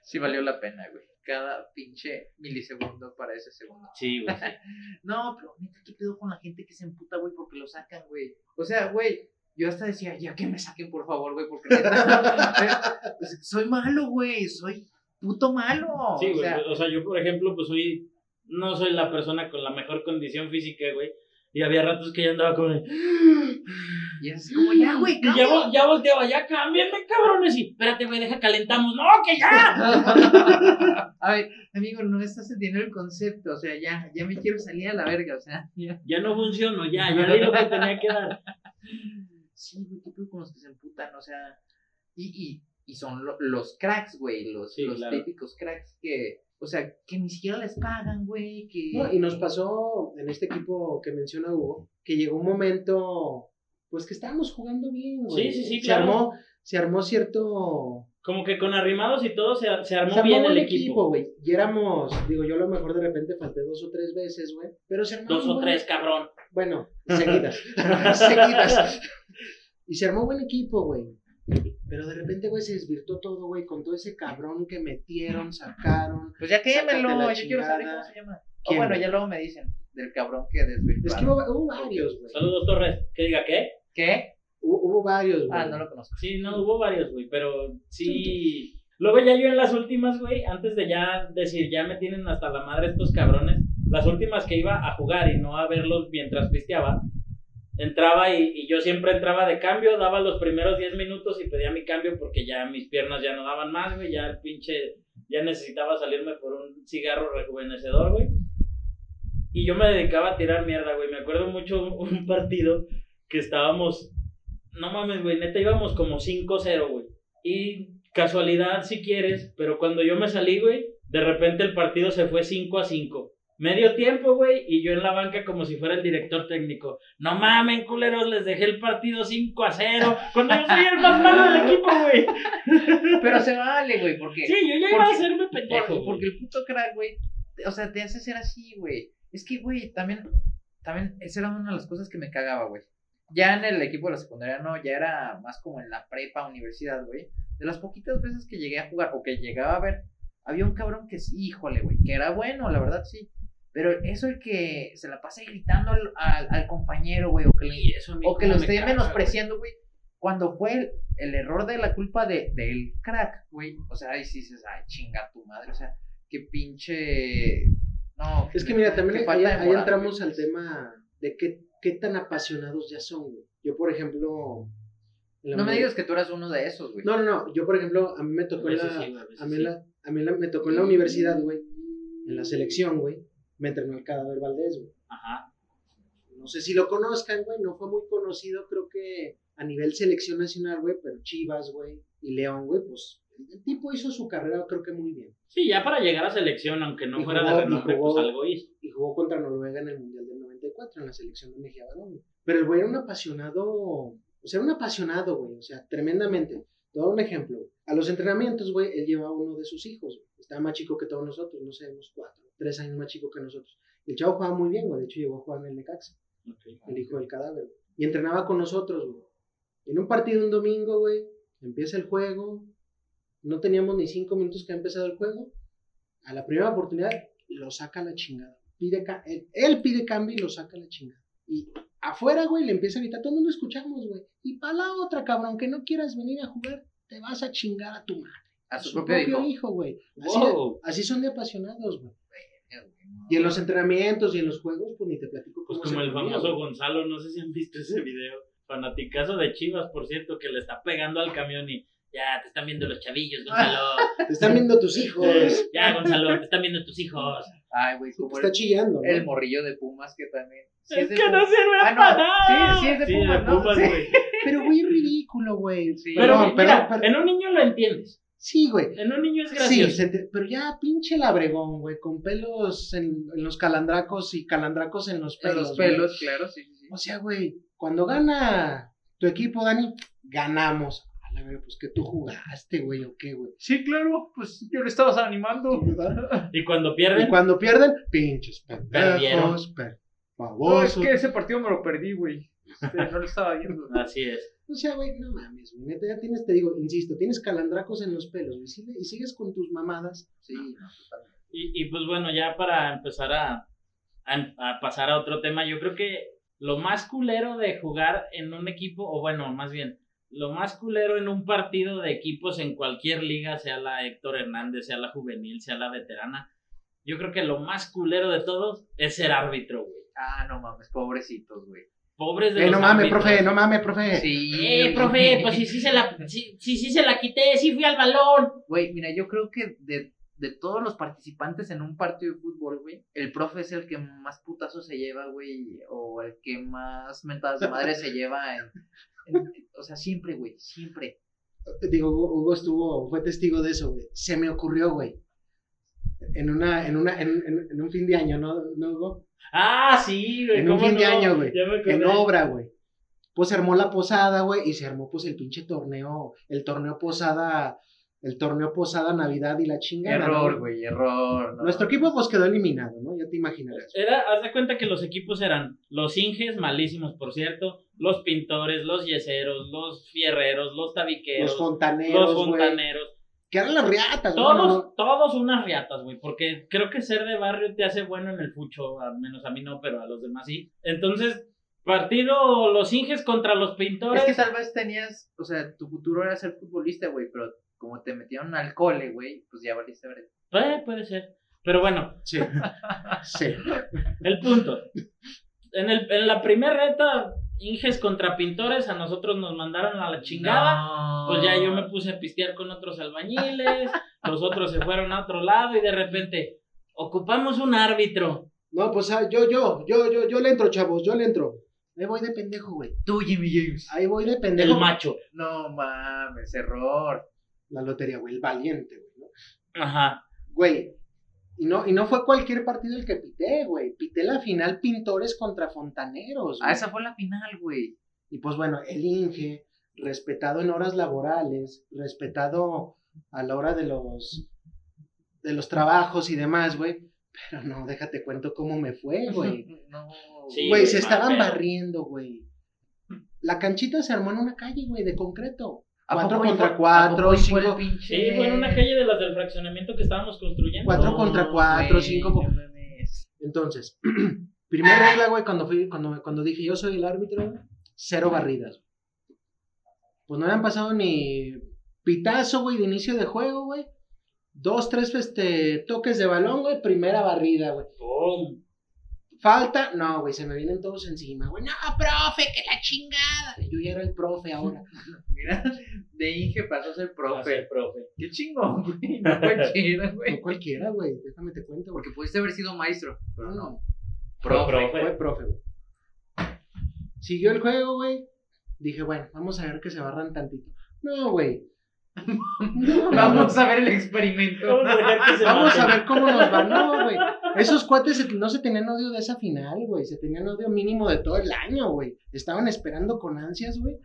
sí valió la pena, güey. Cada pinche milisegundo para ese segundo. Sí, güey. sí. No, pero neta, ¿qué pedo con la gente que se emputa, güey, porque lo sacan, güey? O sea, güey, yo hasta decía, ya que me saquen, por favor, güey, porque neta, pues, soy malo, güey, soy puto malo. Sí, o güey. sea, O sea, yo, por ejemplo, pues soy. No soy la persona con la mejor condición física, güey. Y había ratos que ya andaba como. de, y es como, ya, güey, Y ya, cambia". vol- ya volteaba, ya cámbienme, cabrones. Y espérate, güey, deja calentamos. ¡No, que ya! A ver, amigo, no estás entendiendo el concepto, o sea, ya, ya me quiero salir a la verga, o sea, ya. Ya no funcionó, ya, ya di lo que tenía que dar. Sí, güey, qué pedo con los que se emputan, o sea, y, y, y son lo- los cracks, güey, los, Sí, los claro. típicos cracks que, o sea, que ni siquiera les pagan, güey, que... No, y nos pasó en este equipo que menciona Hugo, que llegó un momento, pues que estábamos jugando bien, güey. Sí, sí, sí, se claro. Armó, se armó cierto... Como que con arrimados y todo se, se armó se armó bien el buen equipo. güey. Y éramos, digo, yo a lo mejor de repente falté dos o tres veces, güey. Pero se armó Dos o buen- tres, cabrón. Bueno, seguidas. seguidas. Y se armó buen equipo, güey. Pero de repente, güey, se desvirtó todo, güey, con todo ese cabrón que metieron, sacaron. Pues ya quémelo, yo quiero saber cómo se llama. O ¿Quién, bueno, ya luego me dicen del cabrón que desvirtuaron. Es que hubo, hubo varios, güey. Saludos, Torres. Que diga qué. ¿Qué? Hubo, hubo varios, güey. Ah, no lo conozco. Sí, no, hubo varios, güey, pero sí. Luego ya yo en las últimas, güey, antes de ya decir, ya me tienen hasta la madre estos cabrones, las últimas que iba a jugar y no a verlos mientras pisteaba, entraba y, y yo siempre entraba de cambio, daba los primeros 10 minutos y pedía mi cambio porque ya mis piernas ya no daban más, güey, ya el pinche, ya necesitaba salirme por un cigarro rejuvenecedor, güey. Y yo me dedicaba a tirar mierda, güey. Me acuerdo mucho un, partido que estábamos, no mames, güey, neta íbamos como 5-0, güey. Y casualidad si quieres, pero cuando yo me salí, güey, de repente el partido se fue 5 a 5. Medio tiempo, güey, y yo en la banca como si fuera el director técnico. No mamen, culeros, les dejé el partido 5 a 0. Cuando yo soy el más malo del equipo, güey. Pero se vale, güey, porque... Sí, yo ya iba a hacerme pendejo. Por- güey. porque el puto crack, güey, o sea, te hace ser así, güey. Es que, güey, también, también, esa era una de las cosas que me cagaba, güey. Ya en el equipo de la secundaria no, ya era más como en la prepa, universidad, güey. De las poquitas veces que llegué a jugar o que llegaba a ver, había un cabrón que sí, híjole, güey, que era bueno, la verdad sí. Pero eso el que se la pasa gritando al, al, al compañero, güey, o que, o que lo me esté caga, menospreciando, güey. Cuando fue el, el error de la culpa de, del crack, güey. O sea, ahí sí dices, ay, chinga tu madre. O sea, qué pinche. No. Es que mira, también ahí, ahí entramos güey. al tema de qué, qué tan apasionados ya son, güey. Yo, por ejemplo... No me digas que tú eras uno de esos, güey. No, no, no. Yo, por ejemplo, a mí me tocó A la... sí, güey, a veces a mí, sí. la, a mí la- me tocó en la universidad, güey. En la selección, güey. Me entrenó el cadáver Valdés, güey. Ajá. No sé si lo conozcan, güey. No fue muy conocido, creo que a nivel selección nacional, güey. Pero Chivas, güey. Y León, güey, pues El tipo hizo su carrera, creo que muy bien. Sí, ya para llegar a selección, aunque no Y fuera jugó- de renombre, jugó- pues algo hizo. Y jugó contra Noruega en el Mundial del 94, en la selección de Mejía Barón. Pero el güey era un apasionado, o sea, un apasionado, güey, o sea, tremendamente. Te doy un ejemplo. A los entrenamientos, güey, él llevaba uno de sus hijos. güey. Estaba más chico que todos nosotros, no sé, unos cuatro, tres años más chico que nosotros. El chavo jugaba muy bien, güey. De hecho, llegó a jugar en el Necaxa, el hijo del cadáver. güey. Y entrenaba con nosotros, güey. En un partido un domingo, güey, empieza el juego. No teníamos ni cinco minutos que ha empezado el juego. A la primera oportunidad, lo saca la chingada. Pide ca- él, él pide cambio y lo saca la chingada. Y afuera, güey, le empieza a gritar, todo el mundo escuchamos, güey. Y para la otra, cabrón, que no quieras venir a jugar, te vas a chingar a tu madre. A su propio hijo. güey. Así, Wow. así son de apasionados, güey. Y en los entrenamientos y en los juegos, pues ni te platico Pues como el famoso güey. Gonzalo, no sé si han visto ese video. Fanaticazo de Chivas, por cierto, que le está pegando al camión y ya te están viendo los chavillos, Gonzalo. Te están viendo tus hijos. ya, Gonzalo, te están viendo tus hijos. Ay, güey, Te como está el, chillando, ¿no? el morrillo de Pumas que también. sí es de que no Pumas. sirve Ah, no. para nada. Sí, sí es de Pumas, ¿no? Pumas, Sí. güey. Pero, güey, ridículo, güey. Sí. Pero, Perdón, mira, perdón. en un niño lo entiendes. Sí, güey. En un niño es Sí, gracioso. ente- pero ya pinche labregón, güey, con pelos en, en los calandracos y calandracos en los En pelos. los güey. pelos, claro, sí, sí, sí. O sea, güey, cuando gana tu equipo, Dani, ganamos. A la pues que tú jugaste, güey, o qué, güey. Sí, claro, pues yo le estabas animando. Y cuando Y pierden, cuando pierden, pinches Perdieron. pendejos, per- No, es que ese partido me lo perdí, güey. Este, no lo estaba viendo. así es. O sea, güey, no mames, güey. Neta, ya tienes, te digo, insisto, tienes calandracos en los pelos, güey. Y sigues con tus mamadas. Sí. Y, y pues bueno, ya para empezar a, a, a pasar a otro tema, yo creo que lo más culero de jugar en un equipo, o bueno, más bien, lo más culero en un partido de equipos en cualquier liga, sea la Héctor Hernández, sea la juvenil, sea la veterana, yo creo que lo más culero de todos es ser árbitro, güey. Ah, no mames, pobrecitos, güey. Pobres de Eh, los no mames, árbitros. profe, no mames, profe. Sí. Eh, profe, pues sí, sí se la, sí, sí, sí se la quité, sí fui al balón. Güey, mira, yo creo que de, de todos los participantes en un partido de fútbol, güey, el profe es el que más putazos se lleva, güey, o el que más mentadas de madre se lleva en, en- o sea, siempre, güey, siempre. Digo, Hugo Hugo estuvo, fue testigo de eso, güey. Se me ocurrió, güey. En una, en una, en, en- en un fin de año, ¿no, ¿no Hugo? Ah, sí, güey. En un ¿cómo fin de año, güey. En obra, güey. Pues se armó la posada, güey, y se armó pues el pinche torneo, el torneo posada, el torneo posada Navidad y la chingada. Error, ¿no? güey, error. no. Nuestro equipo pues quedó eliminado, ¿no? Ya te imaginarás. Era, haz de cuenta que los equipos eran los Inges, malísimos por cierto, los pintores, los yeseros, los fierreros, los tabiqueros, Los los, fontaneros. Que eran las riatas, güey. todos, No, no. todos unas riatas, güey, porque creo que ser de barrio te hace bueno en el fucho, al menos a mí no, pero a los demás sí. Entonces, partido los Inges contra los pintores. Es que tal vez tenías, o sea, tu futuro era ser futbolista, güey, pero como te metieron al cole, güey, pues ya valiste ver. Eh, puede ser. Pero bueno, Sí. Sí. El punto. En, el, en la primera reta, Inges contra Pintores, a nosotros nos mandaron a la chingada. Pues ya yo me puse a pistear con otros albañiles, los otros se fueron a otro lado y de repente, ocupamos un árbitro. No, pues ah, yo, yo, yo, yo, yo le entro, chavos, yo le entro. Ahí voy de pendejo, güey. Tú, Jimmy James. Ahí voy de El pendejo. macho. No mames, error. La lotería, güey, el valiente, güey. ¿no? Ajá. Güey, y no, y no fue cualquier partido el que pité, güey. Pité la final Pintores contra Fontaneros. Ah, esa fue la final, güey. Y pues bueno, el Inge, respetado en horas laborales, respetado a la hora de los, de los trabajos y demás, güey. Pero no, déjate cuento cómo me fue, güey. No. Sí, Güey, güey, se estaban barriendo, güey. La canchita se armó en una calle, güey, de concreto. ¿A Cuatro poco contra hizo- cuatro, a poco hizo el cinco- pinche- Sí, fue en una calle de las del fraccionamiento que estábamos construyendo. Cuatro No, contra cuatro, güey, cinco no con- mames. Entonces, primera regla, güey, cuando fui, cuando, cuando dije yo soy el árbitro, cero barridas. Pues no habían pasado ni pitazo, güey, de inicio de juego, güey. Dos, tres este, toques de balón, güey, primera barrida, güey. ¡Pum! Falta, no, güey, se me vienen todos encima, güey. No, profe, que la chingada. Yo ya era el profe ahora. Mira, de Inge pasó a ser profe. Profe, profe. Qué chingón, güey. No cualquiera, No güey. cualquiera, güey, déjame te cuento. Porque pudiste haber sido maestro, pero No, no. no. Profe. profe. Fue profe, güey. Siguió el juego, güey. Dije, bueno, vamos a ver que se barran tantito. No, güey. Vamos a ver el experimento. Vamos a Vamos a ver cómo nos va. No, güey. Esos cuates no se tenían odio de esa final, güey. Se tenían odio mínimo de todo el año, güey. Estaban esperando con ansias, güey.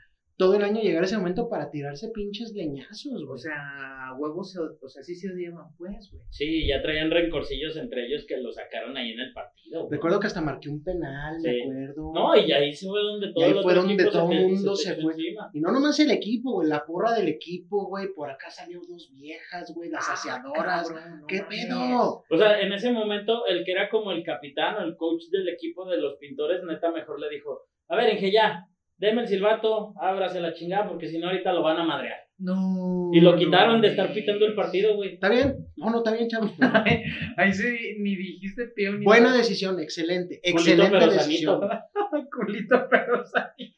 Todo el año llegar ese momento para tirarse pinches leñazos, O güey. sea, huevos, se- o sea, sí se odiaban, pues, güey. Sí, ya traían rencorcillos entre ellos que lo sacaron ahí en el partido. güey. Recuerdo que hasta marqué un penal, Sí. me acuerdo. No, y ahí se fue donde todo ahí el fue otro donde equipo todo se el mundo se fue. encima. Y no nomás el equipo, güey, la porra del equipo, güey. Por acá salieron dos viejas, güey, las Ah, aseadoras. cabrón, no ¿Qué pedo? O sea, en ese momento, el que era como el capitán o el coach del equipo de los pintores, neta, mejor le dijo, a ver, Inge, ya, deme el silbato, ábrase la chingada, porque si no ahorita lo van a madrear. No. Y lo quitaron no de estar pitando el partido, güey. ¿Está bien? No, no, está bien, chavos. Ahí sí, ni dijiste peo ni Buena nada. decisión, excelente. Culito, Excelente pero decisión. sanito. Culito, pero sanito.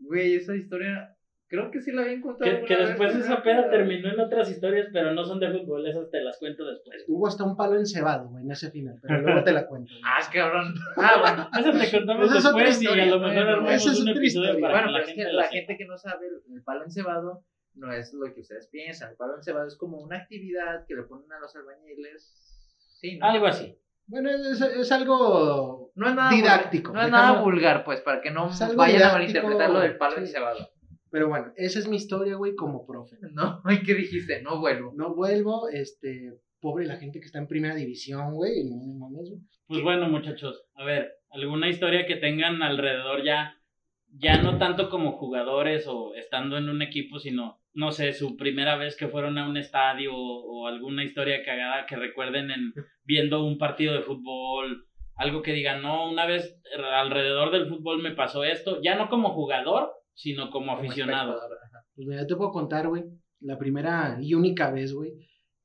Güey, esa historia. Creo que sí la había encontrado. Que, después vez, esa peda terminó en otras historias, pero no son de fútbol, esas te las cuento después. Hubo hasta un palo encebado, güey, en ese final. Pero luego te la cuento. Ah, cabrón. Ah, bueno. Esa te contamos es después y historia, a lo mejor bueno, armamos es un episodio historia. para Bueno, que la pero es gente que la gente que no sabe, el, palo encebado no es lo que ustedes piensan. El palo encebado es como una actividad que le ponen a los albañiles. Sí, ¿no? Algo así. Bueno, es, es algo No es nada didáctico. vulgar, no es nada vulgar, pues, para que no Es vayan a malinterpretar lo del palo sí. encebado. Pero bueno, esa es mi historia, güey, como profe. No, ¿y qué dijiste? No vuelvo. No vuelvo, este, pobre la gente que está en primera división, güey. No, no mames, güey. Pues bueno, muchachos, a ver, alguna historia que tengan alrededor ya, ya no tanto como jugadores o estando en un equipo, sino, no sé, su primera vez que fueron a un estadio o, o alguna historia cagada que recuerden en viendo un partido de fútbol, algo que digan, no, una vez alrededor del fútbol me pasó esto, ya no como jugador, sino como Como aficionado. Pues mira, te puedo contar, güey, la primera y única vez, güey,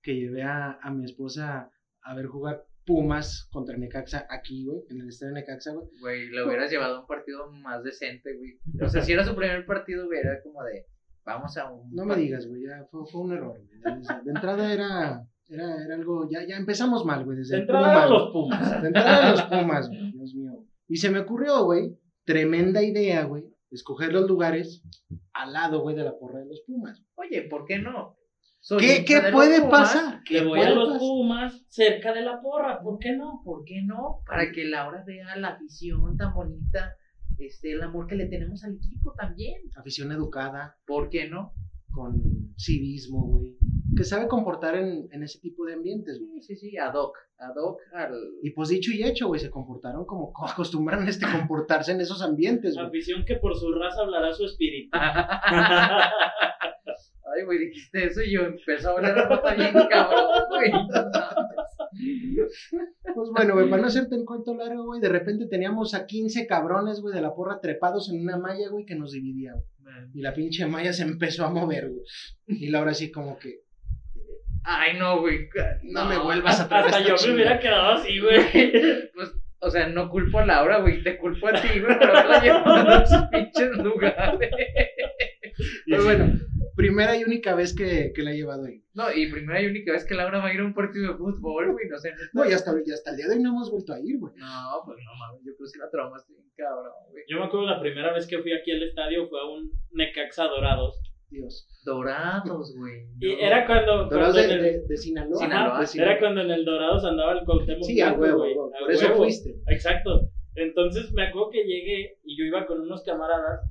que llevé a, a mi esposa a ver jugar Pumas contra Necaxa aquí, güey, en el estadio de Necaxa, güey. Güey, le hubieras llevado a un partido más decente, güey. O sea, si era su primer partido, güey, era como de, vamos a un... No me digas, güey, ya fue, fue un error, güey. De, entrada era, era, era algo, ya, ya empezamos mal, güey, desde De entrada mal. los Pumas. De entrada los Pumas, güey, Dios mío. Y se me ocurrió, güey, tremenda idea, güey, escoger los lugares al lado, güey, de la porra de los Pumas. Oye, ¿por qué no? Soy ¿Qué, qué puede Pumas, pasar? Le ¿Qué voy a los pasar? Pumas cerca de la porra, ¿por qué no? ¿Por qué no? Para que Laura vea la afición tan bonita, este, el amor que le tenemos al equipo también. Afición educada, ¿Por qué no? con civismo, güey, que sabe comportar en, en ese tipo de ambientes, güey. Sí, sí, sí, ad hoc, ad hoc al... Y pues dicho y hecho, güey, se comportaron como co- acostumbran este comportarse en esos ambientes, güey. Afición que por su raza hablará su espíritu. Ay, güey, dijiste eso y yo empezó a hablar a nota bien cabrón, güey. Pues bueno, güey, para no hacerte el cuento largo, güey, de repente teníamos a 15 cabrones, güey, de la porra trepados en una malla, güey, que nos dividía, güey. Y la pinche malla se empezó a mover, güey. Y Laura así como que, Ay, no, güey. no, me vuelvas a traer Hasta esta yo me chingada. hubiera quedado así, güey. Pues, o sea, no culpo a Laura, güey, te culpo a ti, güey, pero la llevando a esos pinches lugares. Pues bueno, primera y única vez que, que la he llevado ahí. No, y primera y única vez que Laura va a ir a un partido de fútbol, güey, no sé. neta. No, y hasta, y hasta el día de hoy no hemos vuelto a ir, güey. No, pues no mames, yo creo que la traumaste bien cabrón, güey. Yo me acuerdo la primera vez que fui aquí al estadio fue a un Necaxa Dorados. Dios. Dorados, güey. Y no. era cuando. Dorados cuando de, en el- de, de Sinaloa. Sinaloa, Ajá, Era cuando en el Dorados andaba el Cuauhtémoc Sí, a huevo, güey, huevo. Por eso fuiste. Exacto. Entonces me acuerdo que llegué y yo iba con unos camaradas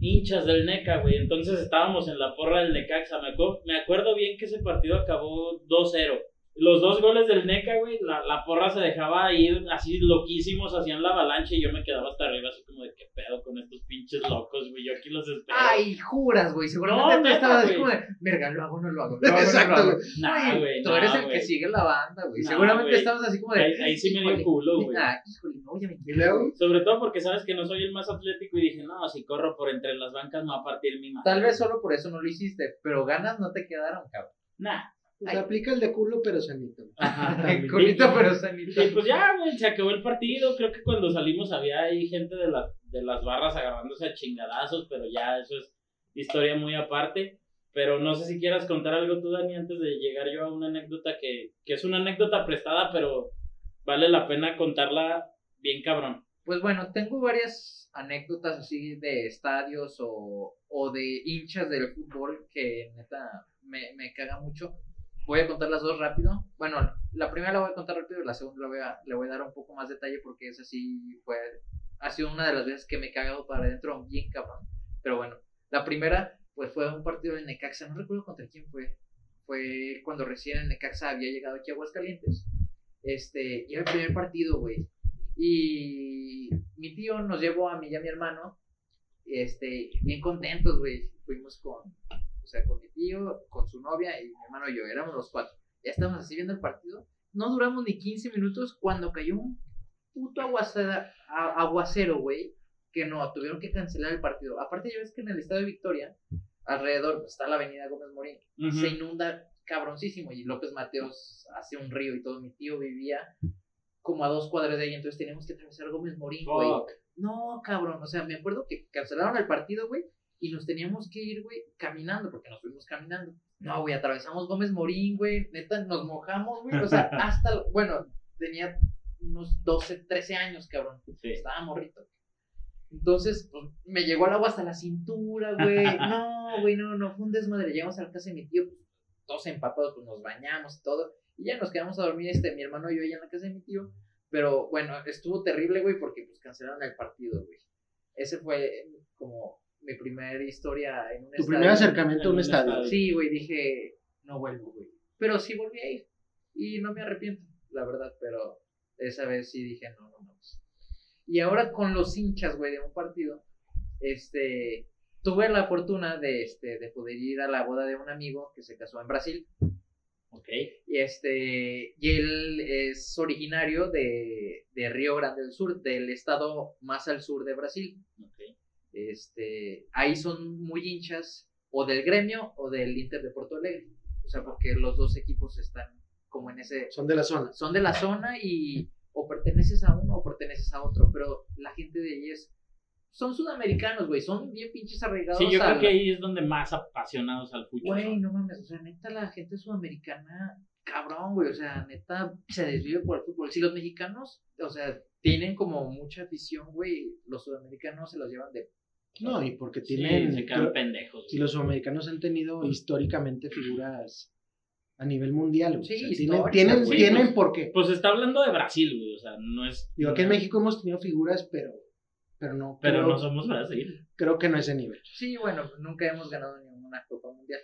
hinchas del NECA, güey. Entonces estábamos en la porra del Necaxa. Me acuerdo, me acuerdo bien que ese partido acabó 2-0. Los dos goles del NECA, güey, la, la porra se dejaba ir así loquísimos, hacían la avalancha y yo me quedaba hasta arriba así como de qué pedo con estos pinches locos, güey. Yo aquí los espero. Ay, juras, güey. Seguramente No, tú estabas como de, verga, lo hago, no lo hago. Lo hago, Exacto, no güey. Nah, Güey, tú nah, eres el que sigue la banda, güey. Nah, Seguramente estabas así como de. Ahí, ahí sí me dio culo, güey. Ah, híjole, no, ya me Y luego, Sobre todo porque sabes que no soy el más atlético y dije, no, si corro por entre las bancas me va a partir mi madre. Tal vez solo por eso no lo hiciste, pero ganas no te quedaron, cabrón. Nah. pues Ay. aplica el de culo, pero sanito. Ajá. Culito, pero sanito. Y pues ya, güey, se acabó el partido. Creo que cuando salimos había ahí gente de, la, de las barras agarrándose a chingadazos, pero ya eso es historia muy aparte. Pero no sé si quieras contar algo tú, Dani, antes de llegar yo a una anécdota que, que es una anécdota prestada, pero vale la pena contarla bien cabrón. Pues bueno, tengo varias anécdotas así de estadios o, o de hinchas del fútbol que neta me, me caga mucho. Voy a contar las dos rápido. Bueno, la primera la voy a contar rápido y la segunda la voy a, le voy a dar un poco más detalle porque esa sí fue, ha sido una de las veces que me he cagado para adentro bien cabrón. Pero bueno, la primera pues fue un partido de Necaxa, no recuerdo contra quién fue. Fue cuando recién el Necaxa había llegado aquí a Aguascalientes. Este, y era el primer partido, güey. Y mi tío nos llevó a mí y a mi hermano, este, bien contentos, güey. Fuimos con, o sea, con mi tío, con su novia y mi hermano y yo, éramos los cuatro. Ya estábamos así viendo el partido. No duramos ni 15 minutos cuando cayó un puto aguacera, aguacero, güey, que no, tuvieron que cancelar el partido. Aparte, ya ves que en el estado de Victoria, alrededor pues, está la avenida Gómez Morín, se inunda cabroncísimo y López Mateos hace un río y todo. Mi tío vivía como a dos cuadras de ahí, entonces teníamos que atravesar Gómez Morín, güey. No, cabrón, o sea, me acuerdo que cancelaron el partido, güey, y nos teníamos que ir, güey, caminando, porque nos fuimos caminando. No, güey, atravesamos Gómez Morín, güey, neta, nos mojamos, güey, o sea, hasta, bueno, tenía unos 12, 13 años, cabrón, Sí. estaba morrito. Entonces, pues, me llegó el agua hasta la cintura, güey. No, güey, no, no, fue un desmadre. Llegamos a la casa de mi tío, pues, todos empapados, pues nos bañamos y todo. Y ya nos quedamos a dormir, este, mi hermano y yo allá en la casa de mi tío. Pero bueno, estuvo terrible, güey, porque pues cancelaron el partido, güey. Ese fue como mi primera historia en un Tu estadio. primer acercamiento a En un un estadio. estadio. Sí, güey, dije, no vuelvo, güey. Pero sí volví a ir. Y no me arrepiento, la verdad, pero esa vez sí dije, no, no, no. Y ahora con los hinchas, güey, de un partido, este, tuve la fortuna de, este, de poder ir a la boda de un amigo que se casó en Brasil. Ok. Y este, y él es originario de, de Río Grande del Sur, del estado más al sur de Brasil. ok. Este, ahí son muy hinchas o del gremio o del Inter de Porto Alegre. O sea, porque los dos equipos están como en ese, Son de la zona. son de la zona y o perteneces a uno o perteneces a otro, pero la gente de ahí es, son sudamericanos, güey, son bien pinches arraigados. Sí, yo al- creo que ahí es donde más apasionados al fútbol. Güey, no mames, o sea, neta, la gente sudamericana, cabrón, güey, o sea, neta, se desvive por el fútbol. Si los mexicanos, o sea, tienen como mucha afición, güey, los sudamericanos se los llevan de... No, y porque Sí, tienen. se quedan creo- pendejos. y los sudamericanos han tenido históricamente figuras a nivel mundial. güey. Sí, O sea, tienen, tienen, güey. tienen Pues- por qué. Pues está hablando de Brasil, güey. O sea, no es. Digo, aquí en México hemos tenido figuras, pero, pero no. Pero creo, no somos Brasil. creo que no ese nivel. Sí, bueno, nunca hemos ganado ninguna Copa Mundial.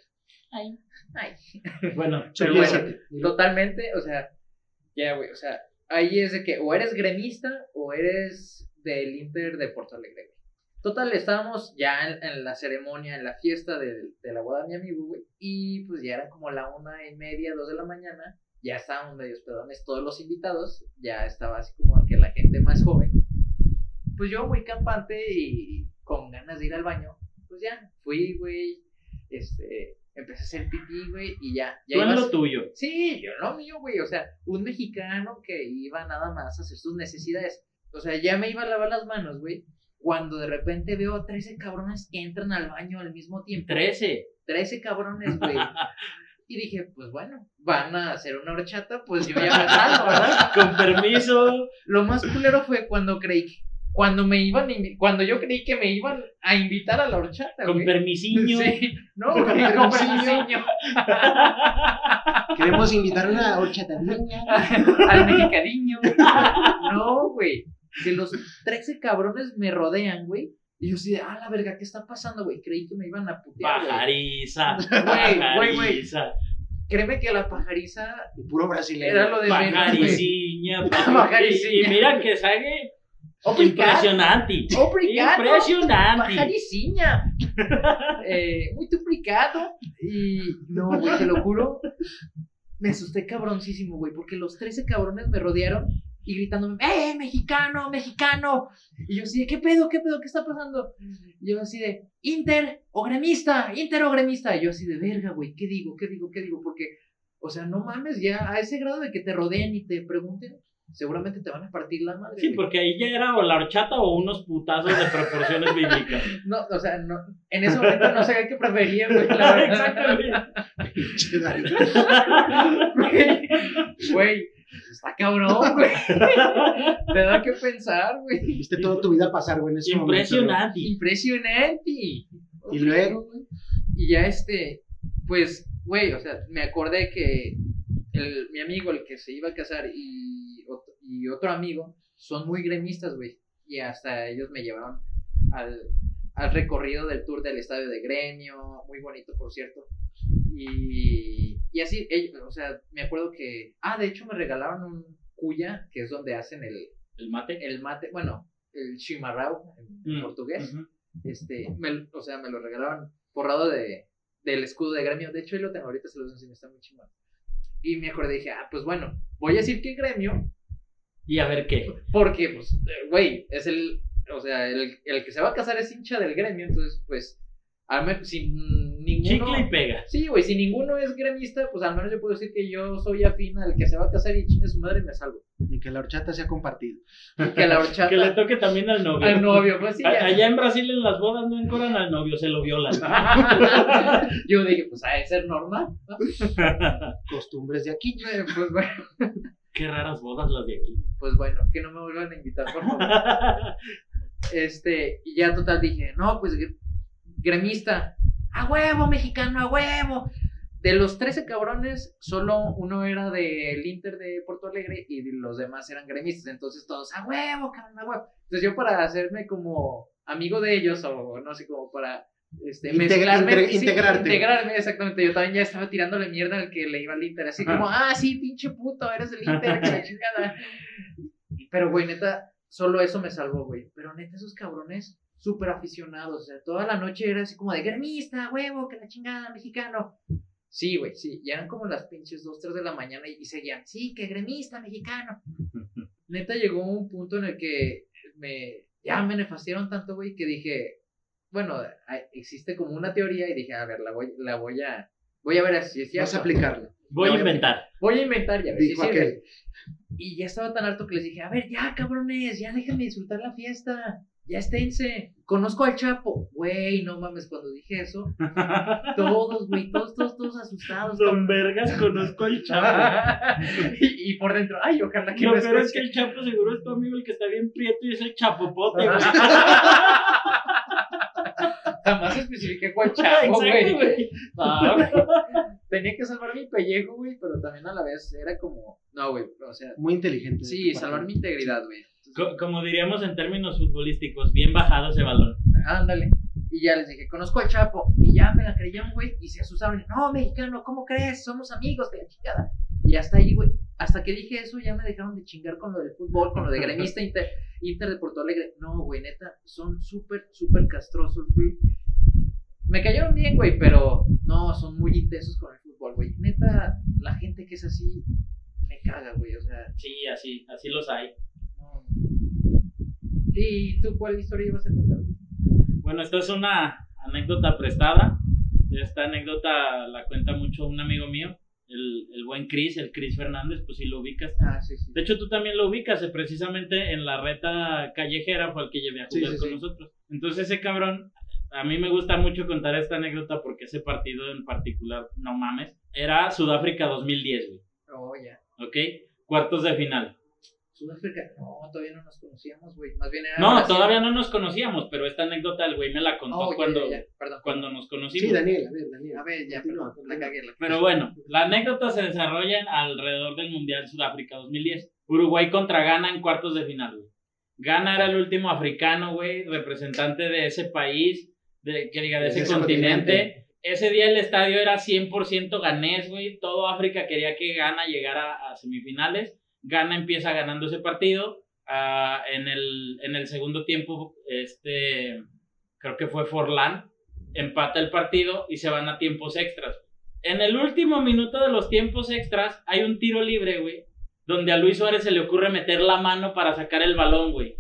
Ay. Ay. Bueno, Pero bueno, 17. totalmente, o sea, ya, güey, o sea, ahí es de que o eres gremista o eres del Inter de Porto Alegre, güey. Total, estábamos ya en, en la ceremonia, en la fiesta de, de la boda de mi amigo, güey, y pues ya era como la una y media, dos de la mañana, ya estábamos medio pedones todos los invitados, ya estaba así como que la gente más joven. Pues yo muy campante y con ganas de ir al baño, pues ya, fui, güey, este, empecé a hacer pipí, güey, y ya, ya tú en ibas- lo tuyo. Sí, yo lo mío, güey. O sea, un mexicano que iba nada más a hacer sus necesidades. O sea, ya me iba a lavar las manos, güey. Cuando de repente veo a 13 cabrones que entran al baño al mismo tiempo. 13. 13 cabrones, güey. Y dije, pues bueno, van a hacer una horchata, pues yo ya me salgo, ¿verdad? Con permiso. Lo más culero fue cuando creí que, cuando me iban, cuando yo creí que me iban a invitar a la horchata, Con güey. permisiño. Sí, no, Con güey, con permisillo. permisillo. Queremos invitar a una horchatadeña. al mexicaniño. No, güey. Que los 13 cabrones me rodean, güey. Y yo así de, ah, la verga, ¿qué está pasando, güey? Creí que me iban a putear. Pajariza. Güey, güey, güey. Pajariza. Créeme que la pajariza puro brasileño. era lo de menos, güey. Pajariciña. Pajariciña. Y mira que sale Obrigado. impresionante. Obrigado. Impresionante. Pajariciña. Eh, muy duplicado. Y no, güey, te lo juro. Me asusté cabroncísimo, güey, porque los 13 cabrones me rodearon y gritándome, ¡eh, mexicano, mexicano! Y yo así de, ¿qué pedo, qué pedo, qué está pasando? Y yo así de, Inter o gremista, Inter o gremista. Y yo así de, verga, güey, ¿qué digo, qué digo, qué digo? Porque, o sea, no mames, ya a ese grado de que te rodeen y te pregunten, seguramente te van a partir la madre. Sí, güey. porque ahí ya era o la horchata o unos putazos de proporciones bíblicas. No, o sea, no, en ese momento no sabía qué prefería, güey, la verdad. Exactamente. Güey, está cabrón, güey. Te da que pensar, güey. Viste toda tu vida pasar, güey, en ese momento. Impresionante. Impresionante. Y luego, güey. Y ya este, pues, güey, o sea, me acordé que el, mi amigo, el que se iba a casar, y, y otro amigo, son muy gremistas, güey. Y hasta ellos me llevaron al, al recorrido del tour del estadio de gremio, muy bonito, por cierto. Y, y así, ellos, o sea, me acuerdo que, ah, de hecho me regalaron un cuya, que es donde hacen el, El mate. el mate, bueno, el chimarrao en Mm, portugués ujú. este, me, o sea, me lo regalaron forrado de, del escudo de gremio. De hecho, ahí lo tengo ahorita, se los enseño, está muy chingón. Y me acordé, dije, ah, pues bueno, voy a decir que gremio, Y a ver qué. porque, pues, eh, güey, es el, o sea, el, el que se va a casar es hincha del gremio, entonces, pues, al menos, sin ninguno... Chicle y pega. Sí, güey, si ninguno es gremista, pues al menos yo puedo decir que yo soy afín al que se va a casar y chingue su madre y me salvo. Y que la horchata sea compartida. Que la horchata... Que le toque también al novio. al novio, pues sí. Ya. Allá en Brasil en las bodas no encoran al novio, se lo violan. yo dije, pues ha de ser normal. ¿no? Costumbres de aquí. Eh, Pues bueno. Qué raras bodas las de aquí. pues bueno, que no me vuelvan a invitar, por favor. Este, y ya total dije, no, pues gr- gremista, a huevo, mexicano, a huevo. De los 13 cabrones, solo uno era del Inter de Porto Alegre y los demás eran gremistas. Entonces todos, a huevo, cabrón, a huevo. Entonces yo para hacerme como amigo de ellos o no sé, como para este, mezclarme, integr- sí, integrarte. integrarme, exactamente. Yo también ya estaba tirándole mierda al que le iba al Inter. Así como, ah, sí, pinche puto, eres del Inter, que la chingada. Pero, güey, neta, solo eso me salvó, güey. Pero neta, esos cabrones súper aficionados. O sea, toda la noche era así como de gremista, huevo, que la chingada, mexicano. Sí, güey, sí. Ya eran como las pinches 2, 3 de la mañana y, y seguían, sí, que gremista, mexicano. Neta, llegó un punto en el que me, ya me nefastiaron tanto, güey, que dije, bueno, existe como una teoría y dije, a ver, la voy, la voy a, voy a ver si es Vas a aplicarla. Voy a inventar. Voy a inventar ya, Dijo aquel. Y ya estaba tan harto que les dije, a ver, ya, cabrones, ya déjenme disfrutar la fiesta. Ya esténse. Conozco al Chapo. Güey, no mames, cuando dije eso, todos, güey, todos, todos, todos asustados. Don Vergas, conozco al Chapo. y, y por dentro, ay, ojalá que Lo no peor es que el Chapo seguro es tu amigo el que está bien prieto y es el chapopote, güey. Jamás especifiqué Exacto, güey. No, güey. Tenía que salvar mi pellejo, güey, pero también a la vez era como, no, güey, o sea, Muy inteligente. sí, salvar mi integridad, güey. Co- Como diríamos en términos futbolísticos, bien bajado ese balón. Ándale. Y ya les dije, conozco al Chapo. Y ya me la creyeron, güey. Y se asustaron. No, mexicano, ¿cómo crees? Somos amigos, que la chingada. Y hasta ahí, güey. Hasta que dije eso, ya me dejaron de chingar con lo del fútbol, con lo de gremista Inter, Inter de Porto Alegre. No, güey, neta, son súper, súper castrosos, güey. Me cayeron bien, güey, pero no, son muy intensos con el fútbol, güey. Neta, la gente que es así, me caga, güey. O sea, Sí, así, así los hay. no. ¿Y tú cuál historia ibas a contar? Bueno, esta es una anécdota prestada. Esta anécdota la cuenta mucho un amigo mío, el, el buen Chris, el Chris Fernández, pues si lo ubicas. Ah, sí, sí. De hecho, tú también lo ubicas, eh, precisamente en la reta callejera fue el que llevé a Sí, jugar sí, con sí. nosotros. Entonces ese cabrón, a mí me gusta mucho contar esta anécdota porque ese partido en particular, no mames, era Sudáfrica 2010, güey, Oh, ya. ¿ok? Cuartos de final. Sudáfrica, no, todavía no nos conocíamos, güey. Más bien era. No, Brasil. todavía no nos conocíamos, pero esta anécdota el güey me la contó Oh, ya, cuando, ya, ya, Perdón. cuando nos conocimos. Sí, Daniel, a ver, Daniel. A ver, ya, perdón. La continúa. cagué, la cagué. Pero bueno, la anécdota se desarrolla alrededor del Mundial Sudáfrica 2010. Uruguay contra Ghana en cuartos de final, güey. Ghana era el último africano, güey, representante de ese país, de, que diga, de ese, ese continente. continente. Ese día el estadio era 100% ganés, güey. Todo África quería que Ghana llegara a semifinales. Ghana empieza ganando ese partido. Ah, en, el, en el segundo tiempo, este, creo que fue Forlán, empata el partido y se van a tiempos extras. En el último minuto de los tiempos extras hay un tiro libre, güey, donde a Luis Suárez se le ocurre meter la mano para sacar el balón, güey.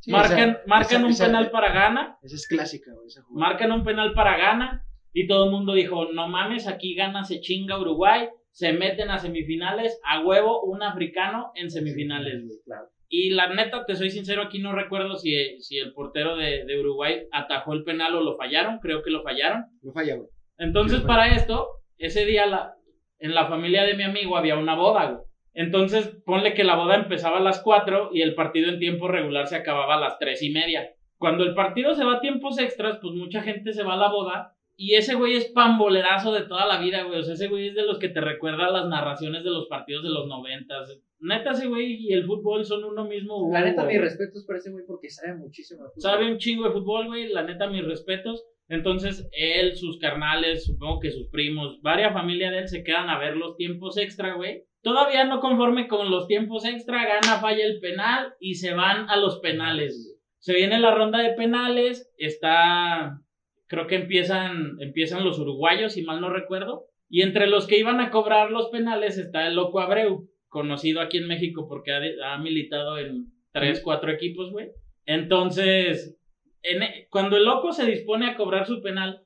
Sí, marcan esa- marcan esa- un esa- penal para Ghana, Esa es clásica, güey, esa jugada. marcan un penal para Ghana y todo el mundo dijo, no mames, aquí Ghana se chinga Uruguay, se meten a semifinales, a huevo un africano en semifinales, güey. Claro. Y la neta, te soy sincero, aquí no recuerdo si, si el portero de, de Uruguay atajó el penal o lo fallaron, creo que lo fallaron. No falla, güey. Entonces, Sí, para esto, ese día la, en la familia de mi amigo había una boda, güey. Entonces, ponle que la boda empezaba a las 4 y el partido en tiempo regular se acababa a las 3 y media. Cuando el partido se va a tiempos extras, pues mucha gente se va a la boda y ese güey es pambolerazo de toda la vida, güey. O sea, ese güey es de los que te recuerda las narraciones de los partidos de los noventas. Neta, ese güey y el fútbol son uno mismo. La neta, güey. mis respetos por ese güey porque sabe muchísimo de fútbol. Sabe un chingo de fútbol, güey. La neta, mis respetos. Entonces, él, sus carnales, supongo que sus primos, varias familias de él se quedan a ver los tiempos extra, güey. Todavía no conforme con los tiempos extra, gana, falla el penal y se van a los penales. güey. Se viene la ronda de penales, está, creo que empiezan, empiezan los uruguayos, si mal no recuerdo. Y entre los que iban a cobrar los penales está el Loco Abreu, conocido aquí en México porque ha, ha militado en tres, cuatro equipos, güey. Entonces, en- e, cuando el Loco se dispone a cobrar su penal,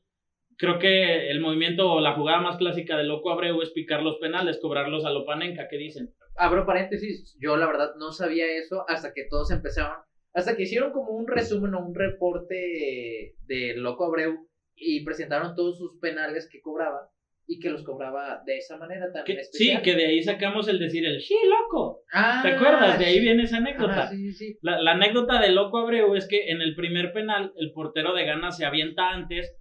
creo que el movimiento o la jugada más clásica del Loco Abreu es picar los penales, cobrarlos a Lopanenka, ¿qué dicen? Abro paréntesis, yo la verdad no sabía eso hasta que todos empezaron, hasta que hicieron como un resumen o un reporte de Loco Abreu y presentaron todos sus penales que cobraba y que los cobraba de esa manera tan Que- sí, especial. que de ahí sacamos el decir el sí, loco. Ah, ¿Te acuerdas? De ahí viene esa anécdota. Ajá, sí, sí, sí. La, la anécdota de Loco Abreu es que en el primer penal el portero de Gana se avienta antes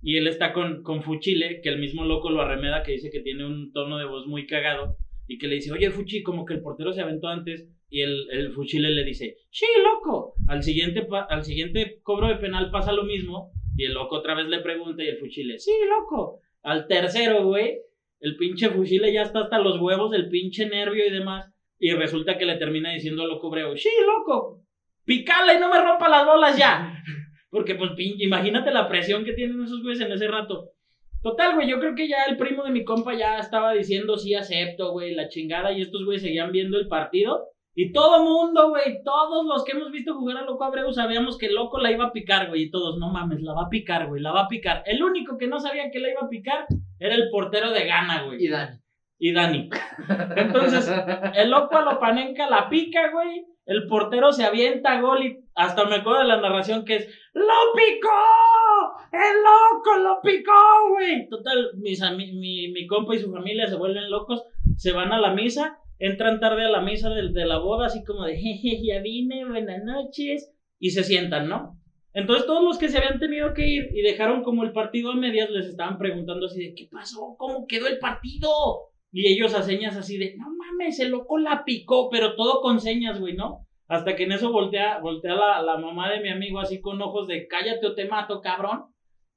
y él está con, con Fuchile, que el mismo Loco lo arremeda, que dice que tiene un tono de voz muy cagado y que le dice, oye Fuchi, como que el portero se aventó antes y el, el Fuchile le dice, sí, loco. Al siguiente, al siguiente cobro de penal pasa lo mismo y el Loco otra vez le pregunta y el Fuchile, sí, loco. Al tercero, güey, el pinche Fuchile ya está hasta los huevos del pinche nervio y demás. Y resulta que le termina diciendo a Loco Breu, sí, loco, picala y no me rompa las bolas ya. Porque, pues, pinche, imagínate la presión que tienen esos güeyes en ese rato. Total, güey, yo creo que ya el primo de mi compa ya estaba diciendo sí acepto, güey, la chingada. Y estos güeyes seguían viendo el partido. Y todo mundo, güey, todos los que hemos visto jugar a Loco Abreu sabíamos que Loco la iba a picar, güey. Y todos, no mames, la va a picar, güey, la va a picar. El único que no sabía que la iba a picar era el portero de Gana, güey. Y Dani. Y Dani. Entonces, el loco a Lopanenka la pica, güey. El portero se avienta gol y hasta me acuerdo de la narración que es ¡Lo picó! ¡El loco lo picó, güey! Total, mis mi, mi compa y su familia se vuelven locos, se van a la misa, entran tarde a la misa de, de la boda, así como de jeje, ya vine, buenas noches, y se sientan, ¿no? Entonces todos los que se habían tenido que ir y dejaron como el partido a medias les estaban preguntando así de ¿qué pasó? ¿Cómo quedó el partido? Y ellos a señas así de, no mames, el loco la picó, pero todo con señas, güey, ¿no? Hasta que en eso voltea, voltea la, la mamá de mi amigo así con ojos de, cállate o te mato, cabrón.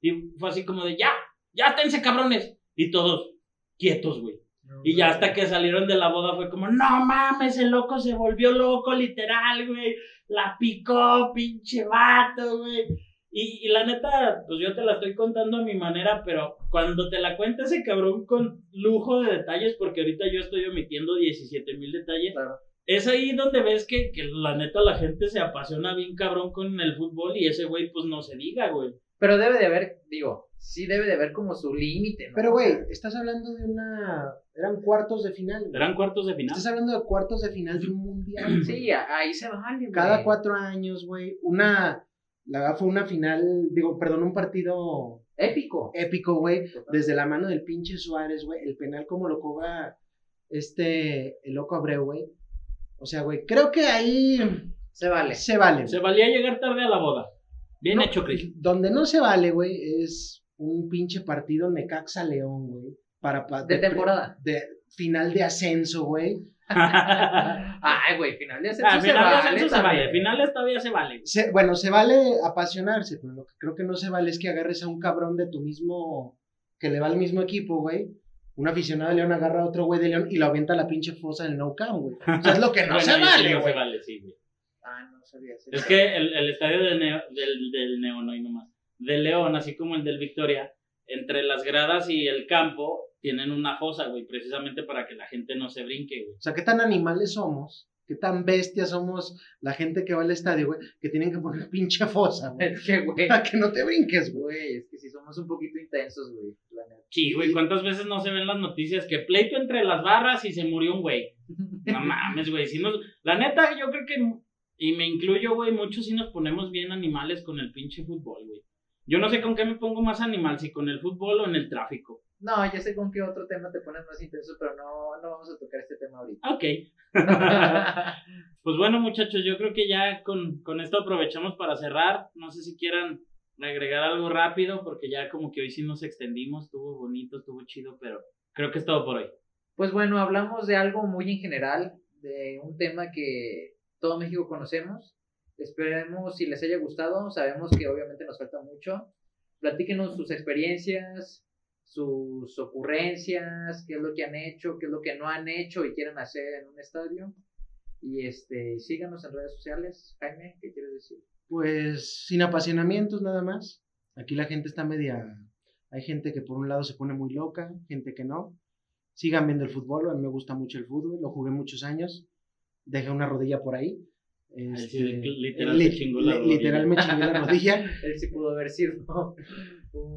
Y fue así como de, ya, ya esténse cabrones. Y todos quietos, güey. Y ya hasta que salieron de la boda fue como, no mames, el loco se volvió loco, literal, güey. La picó, pinche vato, güey. Y, y la neta, pues yo te la estoy contando a mi manera, pero cuando te la cuenta ese cabrón con lujo de detalles, porque ahorita yo estoy omitiendo 17 mil detalles, Claro. es ahí donde ves que, que la neta la gente se apasiona bien cabrón con el fútbol y ese güey pues no se diga, güey. Pero debe de haber, digo, sí debe de haber como su límite, ¿no? Pero, güey, estás hablando de una. Eran cuartos de final. güey. Eran cuartos de final. Estás hablando de cuartos de final de un mundial. Sí, ahí se vale, güey. Cada cuatro años, güey. Una. La verdad fue una final, digo, perdón, un partido Épico. épico, güey. Desde la mano del pinche Suárez, güey. El penal como lo cobra este, el loco Abreu, güey. O sea, güey, creo que ahí Se vale. se vale. Se valía llegar tarde a la boda. Bien No, hecho, Chris. Donde no se vale, güey, es un pinche partido Necaxa León, güey. Para, pa- De temporada. De final de ascenso, güey. Ay, güey, final de ascenso Ah, se final de vale. ascenso se vale. Finales todavía se vale. Se- bueno, se vale apasionarse, pero lo que creo que no se vale es que agarres a un cabrón de tu mismo, que le va al mismo equipo, güey. Un aficionado de León agarra a otro güey de León y lo avienta a la pinche fosa del No Camp, güey. O sea, es lo que no Bueno, se vale, no güey. se vale, sí, güey. Ah, no sabía. sí. Es que el, el estadio del, Neo, del, del Neo, no hay nomás. Del León, así como el del Victoria, entre las gradas y el campo, tienen una fosa, güey, precisamente para que la gente no se brinque, güey. O sea, qué tan animales somos, qué tan bestias somos la gente que va al estadio, güey, que tienen que poner pinche fosa, güey. Es que, güey. Para que no te brinques, güey. Es que si somos un poquito intensos, güey. Sí, güey, ¿cuántas veces no se ven las noticias que pleito entre las barras y se murió un güey? No mames, güey. Si nos... La neta, yo creo que, y me incluyo, güey, muchos sí nos ponemos bien animales con el pinche fútbol, güey. Yo no sé con qué me pongo más animal, si con el fútbol o en el tráfico. No, ya sé con qué otro tema te pones más intenso, pero no, no vamos a tocar este tema ahorita. Ok. pues bueno, muchachos, yo creo que ya con, con esto aprovechamos para cerrar. No sé si quieran agregar algo rápido, porque ya como que hoy sí nos extendimos, estuvo bonito, estuvo chido, pero creo que es todo por hoy. Pues bueno, hablamos de algo muy en general, de un tema que todo México conocemos. Esperemos si les haya gustado, sabemos que obviamente nos falta mucho. Platíquenos sus experiencias, sus ocurrencias, qué es lo que han hecho, qué es lo que no han hecho y quieren hacer en un estadio. Y este, síganos en redes sociales. Jaime, ¿qué quieres decir? Pues sin apasionamientos nada más. Aquí la gente está media... Hay gente que por un lado se pone muy loca, gente que no. Sigan viendo el fútbol, a mí me gusta mucho el fútbol, lo jugué muchos años. Dejé una rodilla por ahí. Este, literal li- te chingó la rodilla. literal me chingué la rodilla. Él sí pudo haber sido.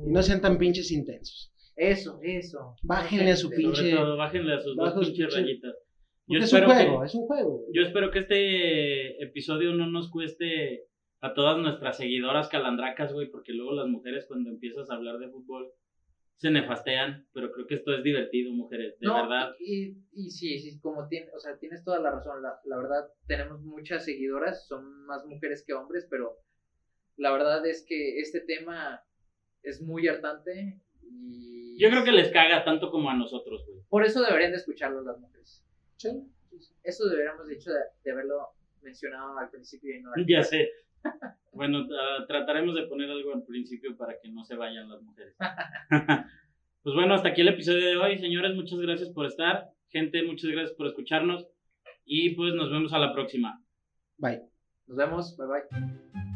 Y no sean tan pinches intensos. Eso, eso. Bájenle a su pinche- todo, bájenle a sus dos pinches pinche- rayitas. Yo es un juego, que, es un juego. yo espero que este episodio no nos cueste a todas nuestras seguidoras calandracas, güey, porque luego las mujeres cuando empiezas a hablar de fútbol se nefastean, pero creo que esto es divertido, mujeres, de No, verdad. Y, y sí, sí, como tienes, o sea, tienes toda la razón. La, la verdad, tenemos muchas seguidoras, son más mujeres que hombres, pero la verdad es que este tema es muy hartante y Yo creo que les caga tanto como a nosotros, güey. por eso deberían de escucharlo las mujeres. Sí. Eso deberíamos dicho de, de haberlo mencionado al principio y no al Ya sé. Bueno, ah, trataremos de poner algo al principio para que no se vayan las mujeres. pues bueno, hasta aquí el episodio de hoy, señores. Muchas gracias por estar. Gente, muchas gracias por escucharnos. Y pues nos vemos a la próxima. Bye. Nos vemos, bye bye.